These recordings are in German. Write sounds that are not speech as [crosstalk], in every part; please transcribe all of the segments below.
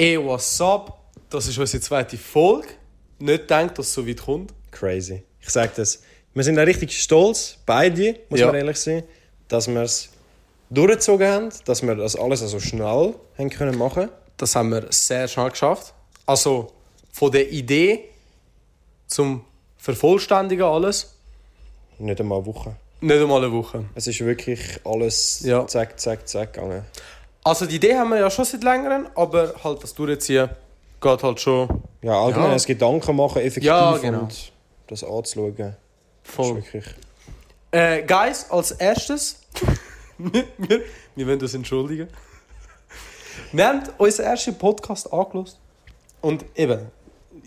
Ey, what's up? Das ist unsere zweite Folge. Nicht gedacht, dass es so weit kommt. Crazy. Ich sag das. Wir sind auch richtig stolz, beide, muss Ja. man ehrlich sein, dass wir es durchgezogen haben, dass wir das alles so schnell haben können machen. Das haben wir sehr schnell geschafft. Also von der Idee zum Vervollständigen alles. Nicht einmal eine Woche. Nicht einmal eine Woche. Es ist wirklich alles Ja. zack, zack, zack gegangen. Also die Idee haben wir ja schon seit längerem, aber halt das Durchziehen geht halt schon Ja, allgemein Ja. das Gedanken machen, effektiv Ja, genau. und das anzuschauen. voll. Wirklich. Äh, Guys, als erstes, wir, [laughs] wir, wir wollen uns entschuldigen. Wir haben unseren ersten Podcast angelost. Und eben,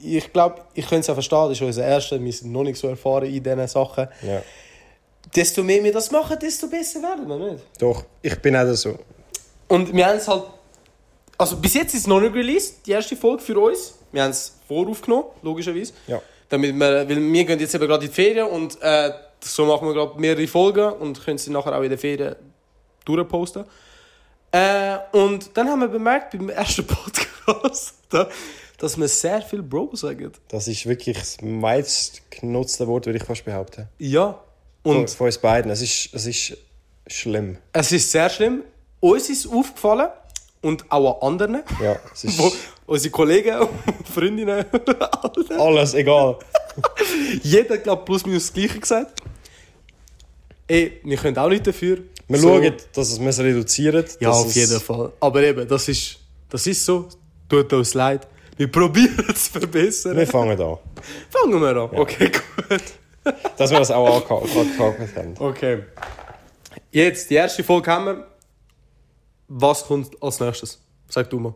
ich glaube, ich könnte es ja verstehen, das ist unser erster, wir sind noch nicht so erfahren in diesen Sachen. Ja. Desto mehr wir das machen, desto besser werden wir, nicht? Doch, ich bin auch so. Und wir haben es halt. Also bis jetzt ist es noch nicht released, die erste Folge für uns. Wir haben es voraufgenommen, logischerweise. Ja. Damit wir, weil wir gehen jetzt eben gerade in die Ferien und äh, so machen wir gerade mehrere Folgen und können sie nachher auch in den Ferien durchposten. Äh, und dann haben wir bemerkt beim ersten [laughs] Podcast, da- dass wir sehr viel Bro sagen. Das ist wirklich das meistgenutzte Wort, würde ich fast behaupten. Ja. Von, Und von uns beiden. Es ist, es ist schlimm. es ist sehr schlimm. Uns ist aufgefallen und auch an anderen, Ja, es [laughs] ist wo unsere Kollegen und Freundinnen, [laughs] alle. alles egal. [laughs] Jeder hat, glaub, plus minus das Gleiche gesagt. Ey, wir können auch nicht dafür. Wir So- schauen, dass wir es reduzieren. Ja, auf es- jeden Fall. Aber eben, das ist, das ist so. Tut uns leid. Wir probieren es zu verbessern. Wir fangen an. Fangen wir an. Okay, gut. Dass wir das auch angehakt haben. Okay. Jetzt, die erste Folge haben wir. Was kommt als nächstes? Sag du mal.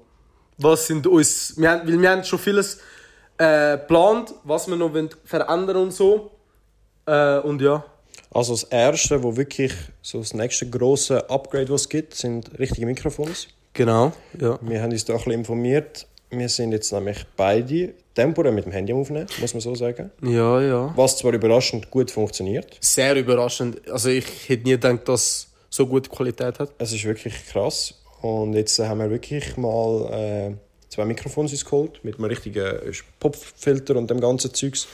Was sind uns. Wir haben, weil wir haben schon vieles äh, geplant, was wir noch verändern und so. Äh, und ja. Also das erste, wo wirklich so das nächste große Upgrade, was es gibt, sind richtige Mikrofons. Genau. Ja. Wir haben uns da ein bisschen informiert. Wir sind jetzt nämlich beide temporär mit dem Handy aufnehmen, muss man so sagen. Ja, ja. Was zwar überraschend gut funktioniert. Sehr überraschend. Also ich hätte nie gedacht, dass so gute Qualität hat. Es ist wirklich krass. Und jetzt haben wir wirklich mal äh, zwei Mikrofons uns geholt mit einem richtigen Popfilter und dem ganzen Zeugs.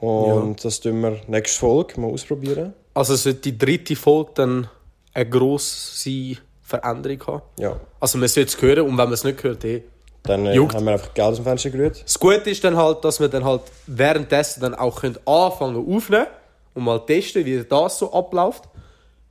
Und das tun wir nächste Folge mal ausprobieren. Also sollte die dritte Folge dann eine grosse Veränderung haben. Ja. Also man sollte es hören und wenn man es nicht hört, eh. Dann äh, haben wir einfach Geld aus dem Fenster gerührt. Das Gute ist dann halt, dass wir dann halt währenddessen dann auch können anfangen aufnehmen und mal testen, wie das so abläuft.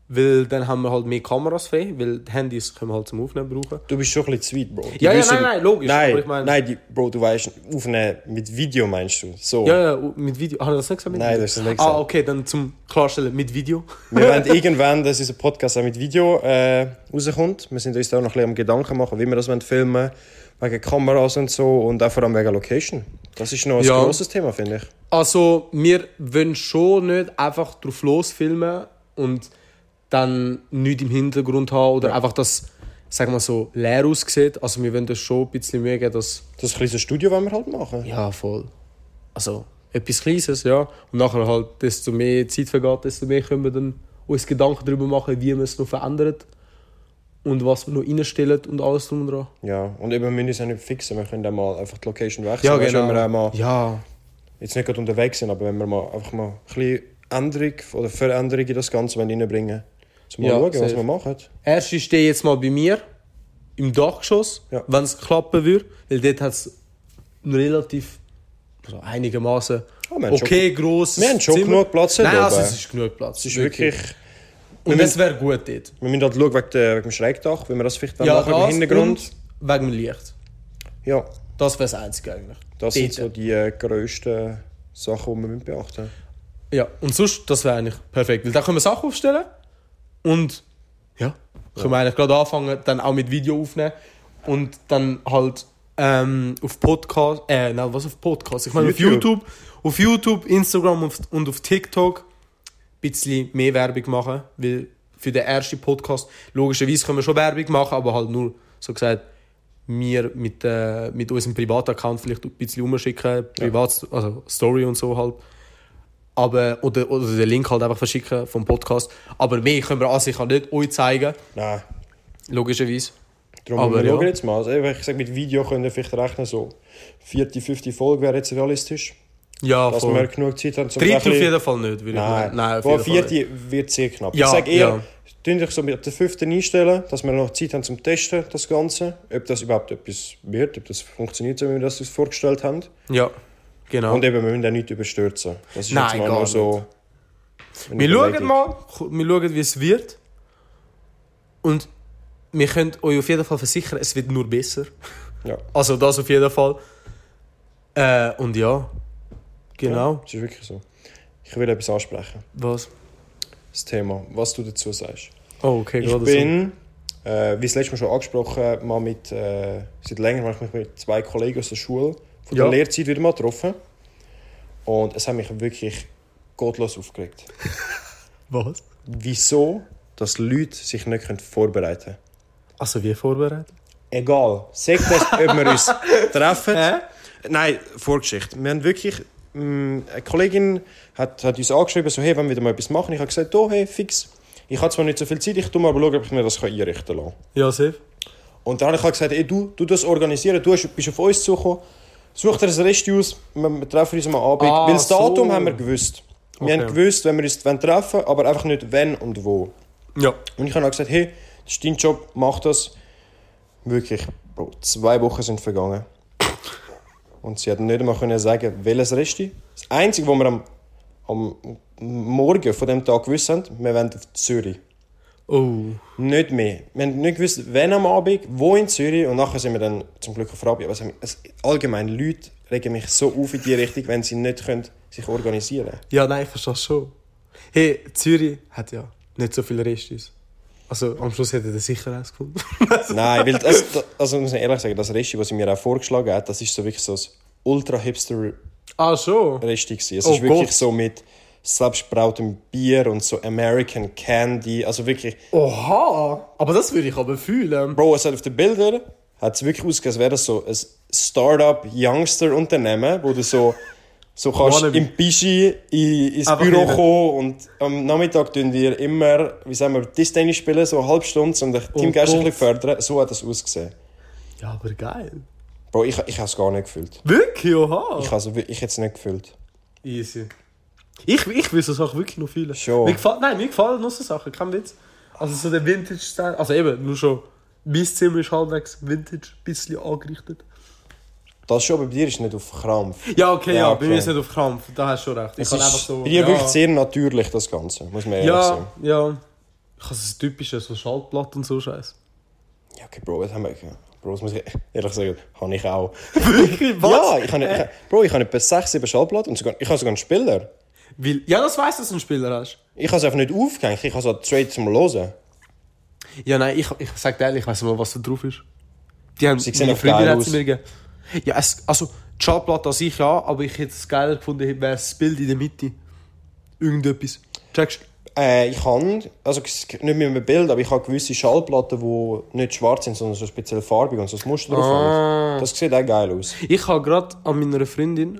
Weil dann haben wir halt mehr Kameras frei, weil die Handys können wir halt zum Aufnehmen brauchen. Du bist schon ein bisschen zu weit, Bro. Die Ja, ja, wissen- nein, nein, logisch, Nein, ich meine- nein die, Bro, du weißt, aufnehmen mit Video meinst du. So. Ja, ja, mit Video. Hat er das nicht gesagt? Mit Nein, Video? das ist nicht Ah, gesagt. okay, dann zum Klarstellen mit Video. Wir wollen [laughs] irgendwann, dass unser Podcast auch mit Video äh, rauskommt. Wir sind uns da noch ein bisschen am Gedanken machen, wie wir das wollen filmen wegen Kameras und so und auch vor allem wegen Location. Das ist noch ein Ja. grosses Thema, finde ich. Also, wir wollen schon nicht einfach drauf losfilmen und dann nichts im Hintergrund haben oder einfach das, sagen wir so, leer aussieht. Also, wir wollen das schon ein bisschen Mühe geben, dass. Das kleine Studio wollen wir halt machen. Ja, voll. Also, etwas Kleines, ja. Und nachher halt, desto mehr Zeit vergeht, desto mehr können wir dann uns Gedanken darüber machen, wie man es noch verändert und was wir noch reinstellen und alles drum und dran. Ja, und eben, wir müssen uns ja nicht fixen. Wir können auch mal einfach die Location wechseln. Ja, Weißt genau. Wenn wir auch mal, Ja, jetzt nicht gerade unterwegs sind, aber wenn wir mal einfach mal ein bisschen Änderung oder Veränderung in das Ganze reinbringen wollen. Mal Ja, schauen, was safe. wir machen. Erste stehe jetzt mal bei mir im Dachgeschoss, Ja. wenn es klappen würde, weil dort hat es relativ also einigermaßen Ah, okay groß. wir haben schon genug Platz Nein, also es ist genug Platz. Es ist wirklich... Und es wäre gut dort. Wir müssen halt schauen wegen, der, wegen dem Schrägdach, wie wir das vielleicht Ja, machen im Hintergrund. und wegen dem Licht. Ja, Das wäre das Einzige eigentlich. das sind Dort. so die äh, grössten Sachen, die wir beachten müssen. Ja, und sonst, das wäre eigentlich perfekt. Weil da können wir Sachen aufstellen und ja, können wir eigentlich gerade anfangen, dann auch mit Video aufnehmen und dann halt ähm, auf Podcast, äh, nein, was auf Podcast? Ich meine auf YouTube. YouTube, auf YouTube, Instagram und, auf TikTok ein bisschen mehr Werbung machen, weil für den ersten Podcast, logischerweise können wir schon Werbung machen, aber halt nur, so gesagt, wir mit, äh, mit unserem Privataccount vielleicht ein bisschen umschicken, Privat, also Story und so halt. Aber, oder, oder den Link halt einfach verschicken vom Podcast. Aber mehr können wir an sich nicht euch zeigen, Nein, logischerweise. Darum Aber wir ja. schauen jetzt mal. Also, ich sage, mit Video können wir vielleicht rechnen, so vierte, fünfte Folge wäre jetzt realistisch. Ja, Dass voll. wir genug Zeit haben, zum Dritte ein auf bisschen- jeden Fall nicht, würde ich Nein, meinen. Nein, auf Boah, vierte wird sehr knapp. Ja, ich sage eher, ja. tun dich so mit der fünften einstellen, dass wir noch Zeit haben zum Testen, das Ganze. Ob das überhaupt etwas wird, ob das funktioniert, so wie wir das uns vorgestellt haben. Ja, genau. Und eben, wir müssen auch nicht überstürzen. Das ist Nein, jetzt mal nur so... Wir schauen mal, wir schauen, wie es wird. Und wir können euch auf jeden Fall versichern, es wird nur besser. Ja. [laughs] Also das auf jeden Fall. Äh, und ja, genau. Ja, das ist wirklich so. Ich will etwas ansprechen. Was? Das Thema, was du dazu sagst. Oh, okay, Ich bin, äh, wie das letzte Mal schon angesprochen, mal mit, äh, seit längerem habe ich mich mit zwei Kollegen aus der Schule von der Ja. Lehrzeit wieder mal getroffen. Und es hat mich wirklich gottlos aufgeregt. [laughs] Was? Wieso, dass Leute sich nicht vorbereiten können. Also wie vorbereitet? Egal. Sagt das, ob wir uns [laughs] treffen. Hä? Nein, Vorgeschichte. Wir haben wirklich... mh, Eine Kollegin hat, hat uns angeschrieben, so, hey, wenn wir mal etwas machen. Ich habe gesagt, oh, hey, fix. Ich habe zwar nicht so viel Zeit, ich tu mal aber schauen, ob ich mir das einrichten kann. Ja, safe. Und dann habe ich halt gesagt, ey, du, du das organisieren, du bist auf uns zugekommen, such dir ein Rest aus, wir, treffen uns am Abend. Ah, Weil das Datum so. haben wir gewusst. Wir Okay. haben gewusst, wenn wir uns wollen treffen aber einfach nicht wenn und wo. Ja. Und ich habe auch gesagt, hey, das ist dein Job, mach das. Wirklich, Bro, zwei Wochen sind vergangen. Und sie hat nicht einmal können sagen, welches Resti. Das Einzige, was wir am, am Morgen von dem Tag gewusst haben, wir wollen auf Zürich. Oh. Nicht mehr. Wir haben nicht gewusst, wann am Abend, wo in Zürich. Und nachher sind wir dann zum Glück auf Rabi. Aber es, haben- es, allgemein, Leute regen mich so auf in die Richtung, wenn sie nicht können, sich organisieren können. Ja, nein, ich verstehe schon. Hey, Zürich hat ja nicht so viele Restis. Also am Schluss hätte er sicher eins gefunden. [laughs] Nein, weil das, also muss ich ehrlich sagen, das Resti, was sie mir auch vorgeschlagen hat, das ist so wirklich so ein ultra-hipster-Resti. ah, schon? gewesen. Es Oh ist wirklich Gott. so mit selbstbrautem Bier und so American Candy. Also wirklich, Oha! Aber das würde ich aber fühlen. Bro, es hat auf den Bildern hat es wirklich ausgesehen, als wäre das so ein Startup-Youngster-Unternehmen, wo du so, so [laughs] kannst im Pischi in, ins Einfach Büro rein. kommen und am Nachmittag tun wir immer, wie sagen wir, Tischtennis spielen, so eine halbe Stunde und den Teamgeist ein Gott. bisschen fördern. So hat das ausgesehen. Ja, aber geil. Bro, ich, ich habe es gar nicht gefühlt. Wirklich? Oha! Ich habe es ich hätte es nicht gefühlt. Easy. Ich, ich will so Sachen wirklich noch fühlen. Schon. Mir gefällt, nein, mir gefallen noch so Sachen, kein Witz. Also so der Vintage-Style, also eben, nur schon, mein Zimmer ist halbwegs Vintage, ein bisschen angerichtet. Das schon, aber bei dir ist nicht auf Krampf. Ja, okay, ja, Ja, bei okay. mir ist nicht auf Krampf, da hast du schon recht. Ich Es kann ist einfach so... bei dir ja, wirklich sehr natürlich, das Ganze, muss man ehrlich sagen. Ja, ja. Ich habe das typische, so Schaltblatt und so Scheiß. Ja, okay, Bro, das haben wir... Bro, das muss ich ehrlich sagen, habe ich auch. [laughs] Wirklich? Ja, ich habe, ich, Bro, ich habe etwa 6, 7 Schallplatten und sogar, ich habe sogar einen Spieler. Weil, ja, das weiss, dass du einen Spieler hast. Ich habe es einfach nicht aufgehängt, ich habe halt straight zum Hören. Ja, nein, ich, ich sag dir ehrlich, ich weiss mal, was da drauf ist. Die haben, Sie sehen meine Freundin hat aus. sie mir gegeben. Ja, es, also, die Schallplatte an sich ja, aber ich hätte es geiler gefunden, wäre das Bild in der Mitte. Irgendetwas. Checkst du? Äh, ich habe, also nicht mit einem Bild, aber ich habe gewisse Schallplatten, die nicht schwarz sind, sondern so speziell farbig und so ein Muster drauf Ah. haben. Das sieht auch geil aus. Ich habe gerade an meiner Freundin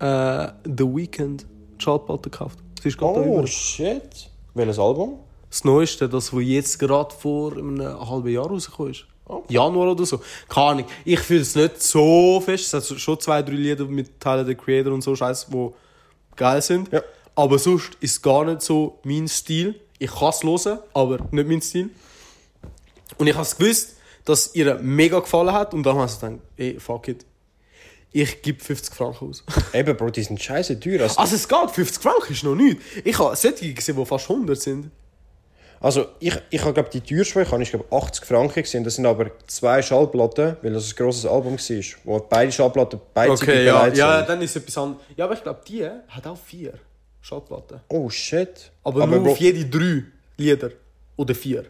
äh, The Weeknd die Schallplatte gekauft. Sie ist gerade Oh, shit. Welches Album? Das Neueste, das, was jetzt gerade vor einem halben Jahr rausgekommen ist. Januar oder so. Keine Ahnung. Ich fühle es nicht so fest. Es hat schon zwei, drei Lieder mit Tyler, the Creator und so Scheiß, die geil sind. Ja. Aber sonst ist es gar nicht so mein Stil. Ich kann es hören, aber nicht mein Stil. Und ich habe es gewusst, dass es ihr mega gefallen hat. Und dann habe ich gedacht, ey, fuck it. Ich gebe 50 Franken aus. [laughs] Eben, Bro, die sind scheiße teuer. Also, Also es geht, 50 Franken ist noch nichts. Ich habe solche gesehen, die fast 100 sind. also ich, ich habe, glaube die teuerste, ich habe, ich glaube 80 Franken gesehen. Das sind aber zwei Schallplatten, weil das ein grosses Album war, wo beide Schallplatten beidseitig Okay, ja, bereit ja, sind. dann ist es etwas anderes. Ja, aber ich glaube, die hat auch vier Schallplatten. Oh, shit. Aber, nur Bro, auf jede drei Lieder. Oder vier.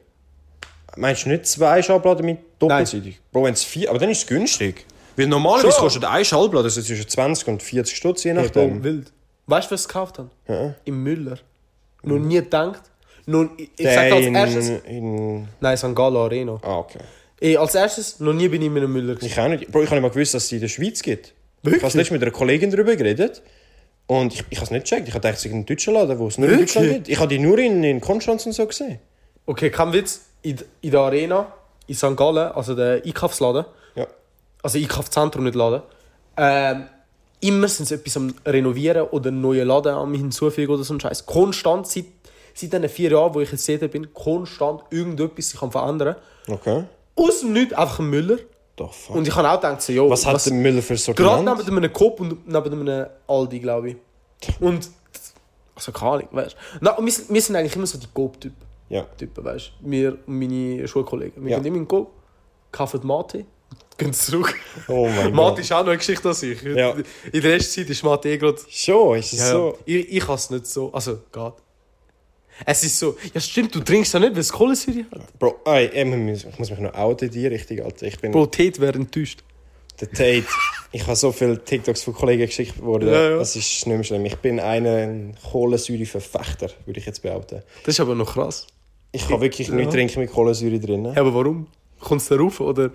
Meinst du nicht zwei Schallplatten mit doppelseitig? Bro, wenn es vier... Aber dann ist es günstig. Weil normalerweise Schon. kostet eine Schallplatte so zwischen 20 und 40 Stutz, je Ja, nachdem. Bro, wild. Weißt du, was ich gekauft habe? Im Müller. Noch nie gedacht. Noch, ich ich sag als in, erstes. in... Nein, St. Gallen Arena. Ah, okay. Ey, als erstes, noch nie bin ich mit einem Müller. gewesen. Ich auch nicht. Bro, ich habe nicht mal gewusst, dass es in der Schweiz gibt. Wirklich? Ich habe letztens mit einer Kollegin darüber geredet. Und ich, ich habe es nicht gecheckt. Ich dachte, es ist ein deutscher Laden, wo es nur in Wirklich? Deutschland gibt. Ich habe die nur in, in Konstanz und so gesehen. Okay, kein Witz. In, in der Arena in St. Gallen, also der Einkaufsladen, Ja. Also Einkaufszentrum, nicht Laden, ähm, immer sind sie etwas am Renovieren oder einen neuen Laden am hinzufügen oder so ein Scheiß. Konstant, seit, seit diesen vier Jahren, wo ich jetzt dort bin, konstant irgendetwas sich am verändern. Okay. Aus dem Nichts einfach ein Müller. The fuck. Und ich habe auch gedacht, so, jo, was hat der Müller für Gerade Sortiment? neben einem Coop und neben einem Aldi, glaube ich. Und, also keine Ahnung, weißt du. Und wir, sind- wir sind eigentlich immer so die Coop-Typen, Ja. Typen, weißt du. Wir und meine Schulkollegen. Wir Ja. gehen immer in Coop, kaufen Mate, gehen zurück. Oh mein Gott. ist auch noch eine Geschichte an sich. Ja. In der ersten Zeit ist Mate eh gerade... Schon, ist es Ja, so? Ich, ich kann es nicht so, also geht. Es ist so, ja stimmt, du trinkst ja nicht, weil es Kohlensäure hat. Bro, ey, ich muss mich noch outen in die Richtung, Alter. Ich bin Bro, Tät wäre enttäuscht. der Tate. Ich habe so viele TikToks von Kollegen geschickt worden. Ja, ja. Das ist nicht mehr schlimm. Ich bin ein Kohlensäure-Verfechter, würde ich jetzt behaupten. Das ist aber noch krass. Ich kann wirklich Ja. nichts trinken mit Kohlensäure drin. Ja, aber warum? Kommt es darauf, oder?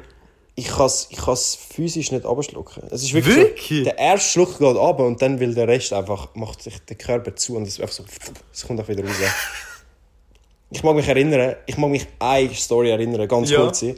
Ich kann es ich kann's physisch nicht abschlucken. Es ist wirklich, Wirklich? So, der erste Schluck geht ab und dann will der Rest einfach, macht sich der Körper zu und es einfach so, es kommt auch wieder raus. [laughs] Ich mag mich erinnern, ich mag mich eine Story erinnern, ganz Ja. kurz, an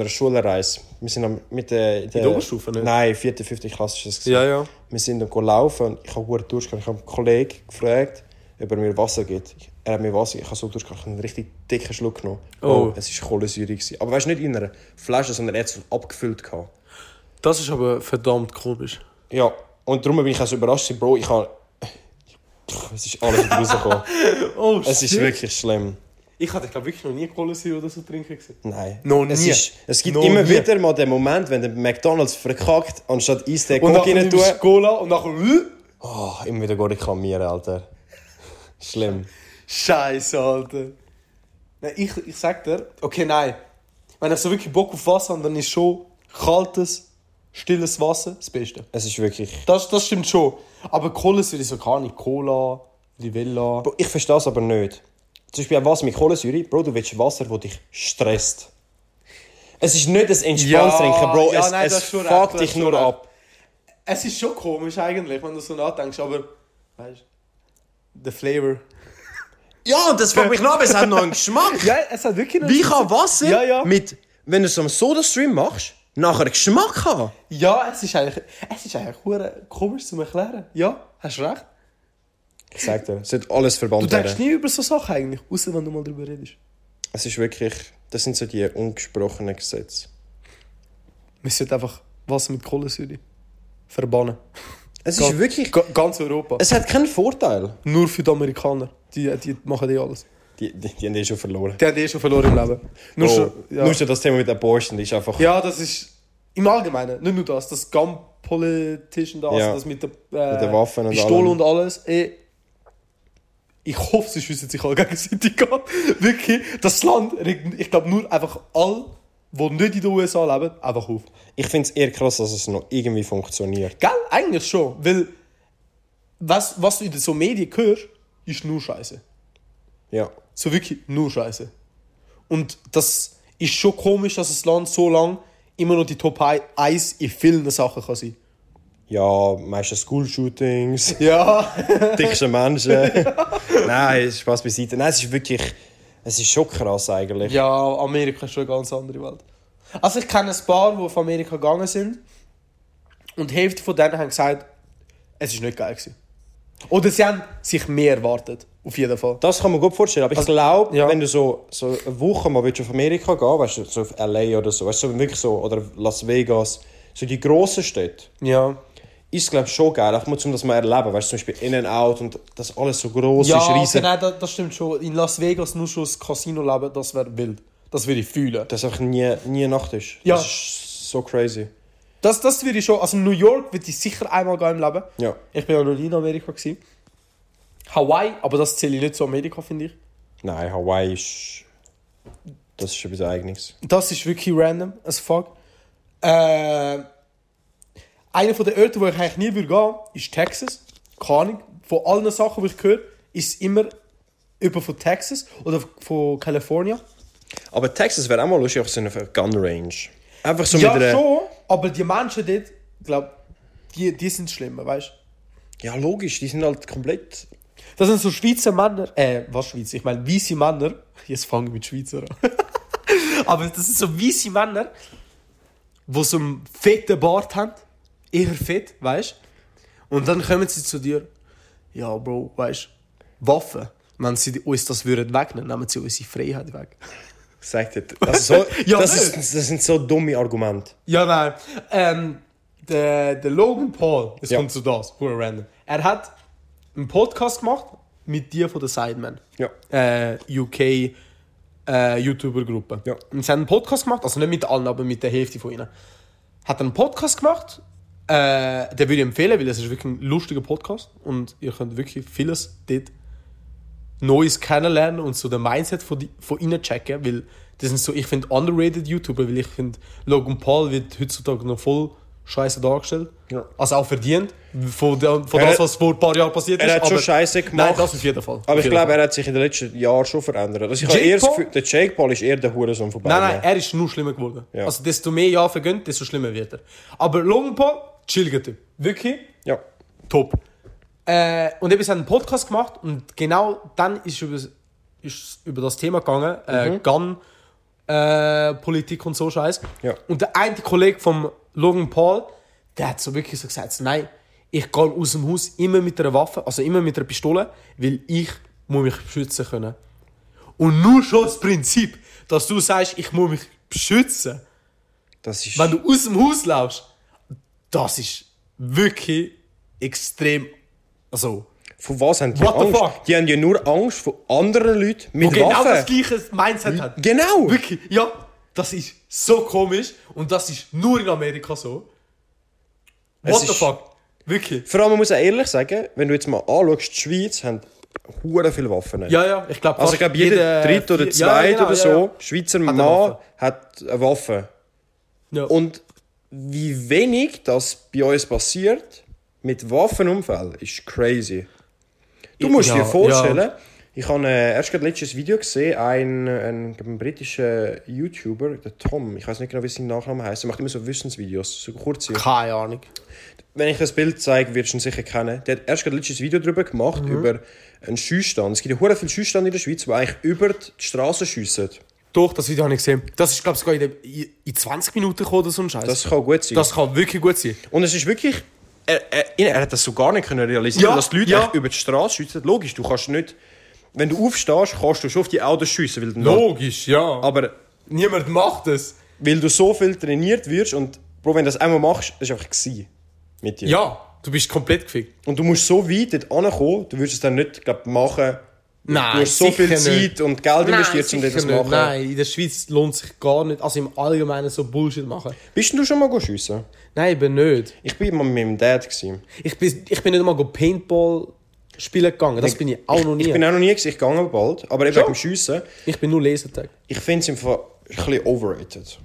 einer Schulreise. Wir sind am, mit der, der Oberstufe, nicht? Nein, vierte, fünfte Klasse ist das. gewesen. Ja, ja. Wir sind dann gelaufen und ich habe gut durchgegangen. Ich habe einen Kollegen gefragt, ob er mir Wasser gibt. Er hat mir Wasser, ich habe so habe einen richtig dicken Schluck genommen. Oh. es war Kohlensäure. gewesen. Aber weißt du, nicht in einer Flasche, sondern er hat es abgefüllt. Gehabt. Das ist aber verdammt komisch. Ja, und darum bin ich auch so überrascht, Bro, ich habe... Es ist alles rausgekommen. [laughs] Oh, Es ist wirklich schlimm. Ich hatte, glaube wirklich noch nie Kohlensäure oder so trinken gesehen. Nein. Noch Es, nie. ist, es gibt Noch immer nie. wieder mal den Moment, wenn der McDonalds verkackt, anstatt Coke rein tun. du Cola und nachher... Oh, immer wieder geht ich kamieren, Alter. Schlimm. Scheiße, Alter. Nein, ich, ich sag dir, okay, nein. Wenn ich so wirklich Bock auf Wasser habe, dann ist schon kaltes, stilles Wasser das Beste. Es ist wirklich... Das, das stimmt schon. Aber Kohlensäure ist so gar nicht. Cola, Livella. Bro, ich verstehe es aber nicht. Zum Beispiel auch Wasser mit Kohlensäure. Bro, du willst Wasser, das dich stresst. Es ist nicht ein entspanntes Ja, Bro. ja, es nein, es du fuckt du dich nur recht. ab. Es ist schon komisch eigentlich, wenn du so nachdenkst, aber... Weißt du, der Flavor. Ja, das fuckt mich noch, aber es hat noch einen Geschmack. Ja, es hat wirklich... Wie kann Wasser Ja, ja. mit, wenn du so einen Soda-Stream machst, nachher Geschmack haben? Ja, es ist eigentlich... Es ist eigentlich hure komisch zu erklären. Ja, hast recht. Ich sag dir, es wird alles Du verbannt denkst werden. nie über so Sachen eigentlich, außer wenn du mal drüber redest. Es ist wirklich, das sind so die ungesprochenen Gesetze. Wir sollten einfach Wasser mit Kohlensäure verbannen. Es Ga- ist wirklich, Ga ganz Europa. es hat keinen Vorteil. Nur für die Amerikaner. Die, die machen eh alles. Die, die, die haben eh schon verloren. Die haben eh schon verloren im Leben. Nur Bro, schon, ja. Nur schon das Thema mit Abortion, das ist einfach... ja, das ist im Allgemeinen, nicht nur das, das Gun Politician da, Ja. also das mit der, äh, Mit den Waffen und Pistole allem. und alles. Eh, ich hoffe, sie schiessen sich alle gegenseitig an. [laughs] Wirklich, das Land regt, ich glaube, nur einfach all, die nicht in den USA leben, einfach auf. Ich finde es eher krass, dass es noch irgendwie funktioniert. Gell? Eigentlich schon. Weil, was, was du in so Medien hörst, ist nur Scheiße. Ja. So wirklich nur Scheiße. Und das ist schon komisch, dass das Land so lang immer noch die Top 1 in vielen Sachen kann sein. Ja, meistens School-Shootings, Ja. [laughs] dickste Menschen. [laughs] Nein, Spaß beiseite. Nein, es ist wirklich... Es ist schon krass eigentlich. ja, Amerika ist schon eine ganz andere Welt. Also ich kenne ein paar, die auf Amerika gegangen sind. Und die Hälfte von denen haben gesagt, es ist nicht geil gewesen. Oder sie haben sich mehr erwartet. Auf jeden Fall. Das kann man gut vorstellen. Aber ich glaube, Also, ja. wenn du so, so eine Woche mal willst auf Amerika gehen weißt du, so auf L.A. oder so, weißt du, wirklich so, oder Las Vegas, so die grossen Städte, Ja. Ist glaube ich schon geil, auch mal um das mal erleben, weißt du, zum Beispiel In-N-Out und das alles so ist, Ja, riesig. genau, das, das stimmt schon. In Las Vegas nur schon das Casino leben, das wäre wild. Das würde ich fühlen. Dass einfach nie, nie Nacht ist. Ja. Das ist so crazy. Das, das würde ich schon. Also New York würde ich sicher einmal gehen im Leben. Ja. Ich bin ja noch nie in Amerika. Gewesen. Hawaii, aber das zähle ich nicht zu Amerika, finde ich. Nein, Hawaii ist... Das ist etwas Eigenes. Das ist wirklich random as fuck. Äh, einer von den Orten, wo ich eigentlich nie würde gehen, ist Texas. Keine Ahnung. Von allen Sachen, die ich höre, ist es immer über von Texas oder von California. Aber Texas wäre auch mal lustig auf so einer Gun Range. Einfach so ja, mit einer... schon, aber die Menschen dort, glaube die, die sind schlimmer, weißt du? Ja, logisch, die sind halt komplett... Das sind so Schweizer Männer, äh, was Schweizer? Ich meine, weiße Männer. Jetzt fange ich mit Schweizer an. [laughs] Aber das sind so weiße Männer, die so einen fetten Bart haben. Eher fett, weißt du? Und dann kommen sie zu dir. Ja, Bro, weißt du, Waffen. Wenn sie uns das würden wegnehmen, nehmen sie unsere Freiheit weg. [laughs] Sagt er. Also so, [laughs] Ja, das, ist, das sind so dumme Argumente. Ja, nein. Ähm, der, der Logan Paul, es Ja. kommt zu das, hure random. Er hat einen Podcast gemacht mit dir von der Sidemen. Ja. Äh, UK äh, YouTuber-Gruppe. Ja. Und sie haben einen Podcast gemacht, also nicht mit allen, aber mit der Hälfte von ihnen. Hat einen Podcast gemacht, äh, den würde ich empfehlen, weil es ist wirklich ein lustiger Podcast und ihr könnt wirklich vieles dort Neues kennenlernen und so den Mindset von, die, von ihnen checken, weil das sind so, ich finde, underrated YouTuber, weil ich finde, Logan Paul wird heutzutage noch voll scheiße dargestellt. Ja. Also auch verdient, von, der, von Er das, was vor ein paar Jahren passiert ist. Er hat schon Scheiße gemacht. Nein, das auf jeden Fall. Aber ich glaube, er hat sich in den letzten Jahren schon verändert. Also ich habe Jake eher das Paul? Gefühl, der Jake Paul ist eher der Hurensohn von Nein, beiden. nein, er ist nur schlimmer geworden. Ja. Also desto mehr Jahre vergönnt, desto schlimmer wird er. Aber Logan Paul, chilliger Typ. Wirklich Ja. top. Äh, und eben, sie haben einen Podcast gemacht und genau dann ist über, ist es über das Thema gegangen, äh, Gun, äh, Politik und so Scheiß. Ja. Und der eine Kollege vom Logan Paul, der hat so wirklich so gesagt, nein, ich gehe aus dem Haus immer mit einer Waffe, also immer mit einer Pistole, weil ich muss mich beschützen können. Und nur schon das Prinzip, dass du sagst, ich muss mich beschützen, Das ist... wenn du aus dem Haus laufst, das ist wirklich extrem, also, Von was haben die What the Angst? fuck? Die haben ja nur Angst vor anderen Leuten mit genau das Waffen. gleiche Mindset hat. Genau. Wirklich, ja, das ist so komisch und das ist nur in Amerika so. Es What the ist- fuck? Wirklich. Vor allem, man muss auch ehrlich sagen, wenn du jetzt mal anschaust, die Schweiz hat hure viele Waffen. Ja, ja, ich glaube Also ich glaube, jeder dritte oder zweite oder so Schweizer eine Mann hat eine Waffe. Ja. Und wie wenig das bei uns passiert mit Waffenunfällen ist crazy. Du musst Ja, dir vorstellen, ja. ich habe äh, erst gerade letztes Video gesehen, ein, ein, ein britischer YouTuber, der Tom, ich weiß nicht genau, wie sein Nachname heißt, er macht immer so Wissensvideos, so kurze. Keine Ahnung. Wenn ich das Bild zeige, wirst du ihn sicher kennen. Der hat erst gerade letztes Video darüber gemacht, Mhm. über einen Schießstand. Es gibt ja hure viele Schießstände in der Schweiz, die eigentlich über die Straße schiessen. Doch, das Video habe ich gesehen. Das ist, glaube ich, sogar in, der, in in 20 Minuten gekommen oder so ein Scheiß. Das kann gut sein. das kann wirklich gut sein. Und es ist wirklich. Er, er, er hat das so gar nicht können realisieren, Ja, dass die Leute ja. über die Straße schiessen. Logisch, du kannst nicht. Wenn du aufstehst, kannst du schon auf die Autos schiessen, weil, Logisch, ja. aber niemand macht es. weil du so viel trainiert wirst und Bro, wenn du das einmal machst, ist einfach gewesen mit dir. Ja, du bist komplett gefickt. Und du musst so weit dort ankommen, du würdest es dann nicht glaub, machen. Nein, du hast so viel Zeit nicht. und Geld investiert, um das zu machen. Nein, in der Schweiz lohnt sich gar nicht. Also im Allgemeinen so Bullshit machen. Bist du schon mal schiessen? Nein, ich bin nicht. Ich bin mal mit meinem Dad. Gewesen. Ich bin, ich bin nicht mal go Paintball spielen gegangen. Das bin ich auch noch nie. Ich bin auch noch nie, ich gehe aber bald. Aber eben dem Schiessen, Ich bin nur Lasertag. ich finde es einfach ein bisschen overrated.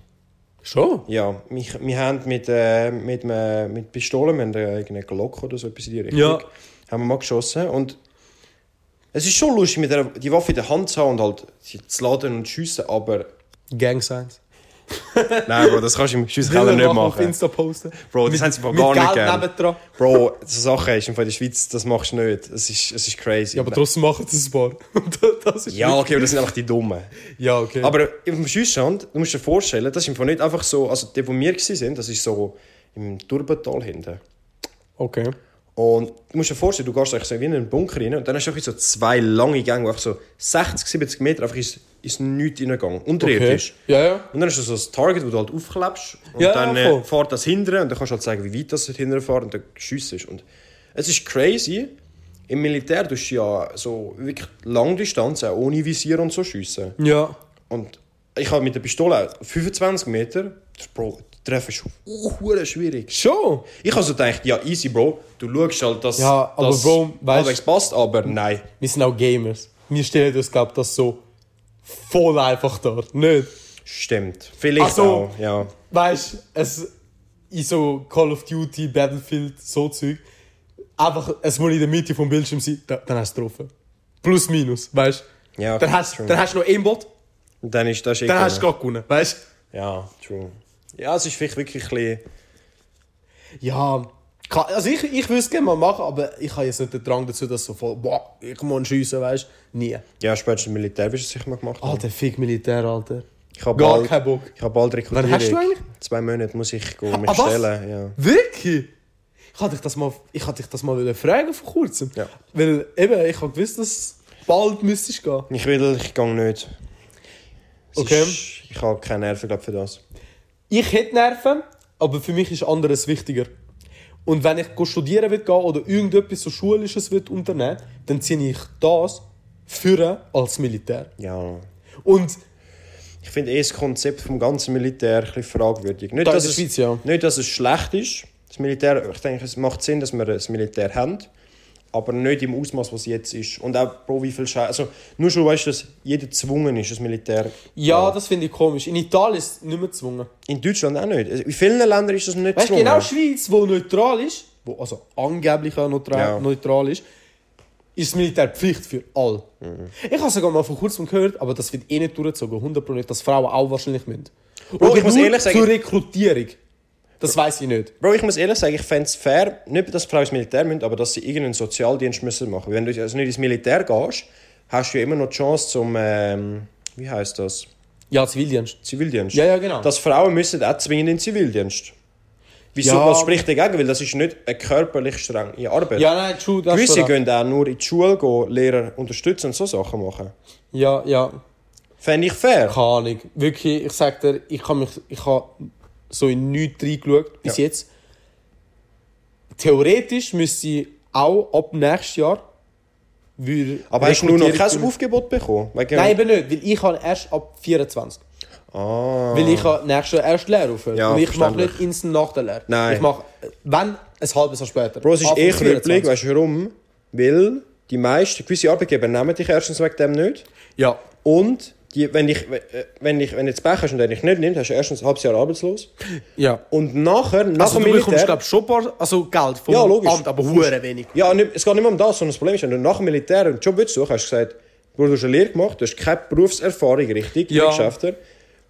Schon? Ja, wir, wir haben mit, äh, mit, äh, mit Pistolen, wir haben irgendeine Glock oder so etwas in die Richtung, Ja. haben wir mal geschossen. Und es ist schon lustig, mit der, die Waffe in der Hand zu haben und halt sie zu laden und zu schiessen, aber... Gang Signs. [laughs] Nein, Bro, das kannst du im Schiesskeller nicht Auf machen. Insta posten. Bro, das Mit- haben sie einfach mit gar nicht gern. nebendran. Bro, so Sachen ist in der Schweiz, das machst du nicht. Es ist, es ist crazy. Ja, aber trotzdem machen sie es ein paar. [laughs] Das ist ja, okay, aber das sind einfach die Dummen. Ja, okay. Aber auf dem Schussstand, du musst dir vorstellen, das ist einfach nicht einfach so, also die, wo wir waren, das ist so im Turbental hinten. okay. Und du musst dir vorstellen, du gehst eigentlich so wie in einen Bunker rein und dann hast du so zwei lange Gänge, wo einfach so 60, 70 Meter einfach ins, ins Nichts reingegangen, okay. unterirdisch. Ja, ja. Und dann hast du so ein Target, wo du halt aufklebst und Ja, dann äh, fährt das hinten und dann kannst du halt sagen, wie weit das hinten fährt und dann schiessest. Und es ist crazy, im Militär tust du ja so wirklich Langdistanz, auch ohne Visier und so schiessen. Ja. Und ich habe mit der Pistole 25 Meter, Bro, treffen ist uh, schwierig. Schon? Ich habe so gedacht, ja, easy, Bro, du schaust halt, dass Ja, aber das Bro, weißt- passt, aber nein. Wir sind auch Gamers. Wir stellen uns, glaube das so voll einfach dar. Nicht? Stimmt. Vielleicht so. auch, ja. Weißt du, es in so Call of Duty, Battlefield, so Zeug, einfach, es muss in der Mitte vom Bildschirm sein, da, dann hast du es getroffen. Plus, minus, weißt du? Ja, dann, hast, true. dann hast du noch Aimbot, dann ist das dann hast du gerade gewonnen, weißt Ja, true. Ja, es ist vielleicht wirklich ein bisschen... Ja, kann, also ich, ich würde es gerne mal machen, aber ich habe jetzt nicht den Drang dazu, dass so voll, boah, ich muss schiessen, weißt du? Nie. Ja, spätestens im Militär wirst du es sicher mal gemacht haben. Alter, fick Militär, Alter. Ich habe Gar bald, keinen Bock. ich habe bald Rekrutierung. Wann hast du eigentlich? Zwei Monate muss ich go mich Ah, stellen. Ja. Wirklich? Ich hatte dich das mal, ich hatte dich das mal fragen vor kurzem. Ja. Weil eben, ich habe gewusst, dass bald müsstest gehen. Ich will, ich gehe nicht. Es Okay. Ist, ich habe keine Nerven glaub, für das. Ich hätte Nerven, aber für mich ist anderes wichtiger. Und wenn ich studieren will gehen oder irgendetwas so Schulisches will unternehmen, dann ziehe ich das für als Militär. Ja. Und Ich finde eh das Konzept vom ganzen Militär ein fragwürdig. Nicht, Da dass es, Schweiz, ja. nicht, dass es schlecht ist. Das Militär, ich denke, es macht Sinn, dass wir das Militär haben. Aber nicht im Ausmaß, was es jetzt ist. Und auch pro wie viel Scheiße. Also, nur schon weißt du, dass jeder gezwungen ist, das Militär. ja, das finde ich komisch. In Italien ist es nicht mehr gezwungen. In Deutschland auch nicht. In vielen Ländern ist das nicht Weißt du, gezwungen. genau Schweiz, wo neutral ist, wo also angeblich auch neutral, Ja. neutral ist, ist das Militär Pflicht für alle. Mhm. Ich habe sogar mal vor kurzem gehört, aber das wird eh nicht durchgezogen, 100% nicht, dass Frauen auch wahrscheinlich müssen. Bro, ich muss ehrlich sagen- zur Rekrutierung. Das weiß ich nicht. Bro, ich muss ehrlich sagen, ich fände es fair, nicht, dass Frauen ins Militär müssen, aber dass sie irgendeinen Sozialdienst müssen machen Wenn du also nicht ins Militär gehst, hast du ja immer noch die Chance zum, ähm, wie heißt das? Ja, Zivildienst. Zivildienst. Ja, ja, genau. Dass Frauen müssen auch zwingend in den Zivildienst. Wieso? Ja. Was spricht dagegen? Weil das ist nicht eine körperlich strenge Arbeit. Ja, nein, true, das Gewisse gehen auch nur in die Schule, gehen, Lehrer unterstützen und so Sachen machen. Ja, ja, Fände ich fair. keine Ahnung. Wirklich, ich sag dir, ich habe mich, ich habe so in nichts reingeschaut bis Ja. jetzt. Theoretisch müsste ich auch ab nächstes Jahr Aber hast du nur noch kein Aufgebot bekommen? Nein, eben nicht, weil ich habe erst ab 24. Ah. Weil ich nächstes Jahr erst Lehre aufhören. Ja, Und ich mache nicht instant nach der Lehre. Nein. Ich mache, wenn, ein halbes Jahr später. Bro, es ist eh krüppelig, 24. weißt du warum? Weil die meisten, gewisse Arbeitgeber nehmen dich erstens wegen dem nicht. Ja. Und die, wenn, ich, äh, wenn, ich, wenn du jetzt Pech hast und der dich nicht nimmt, hast du erstens ein halbes Jahr arbeitslos. [laughs] Ja. Und nachher, nach Also dem du bekommst, Militär... glaube ich, schon ein paar, also Geld vom Ja, logisch. Amt, aber hure wenig. Ja, nicht, es geht nicht mehr um das, sondern das Problem ist, wenn du nach dem Militär einen Job willst suchen, hast du gesagt, Bro, du hast eine Lehre gemacht, du hast keine Berufserfahrung richtig, Ja.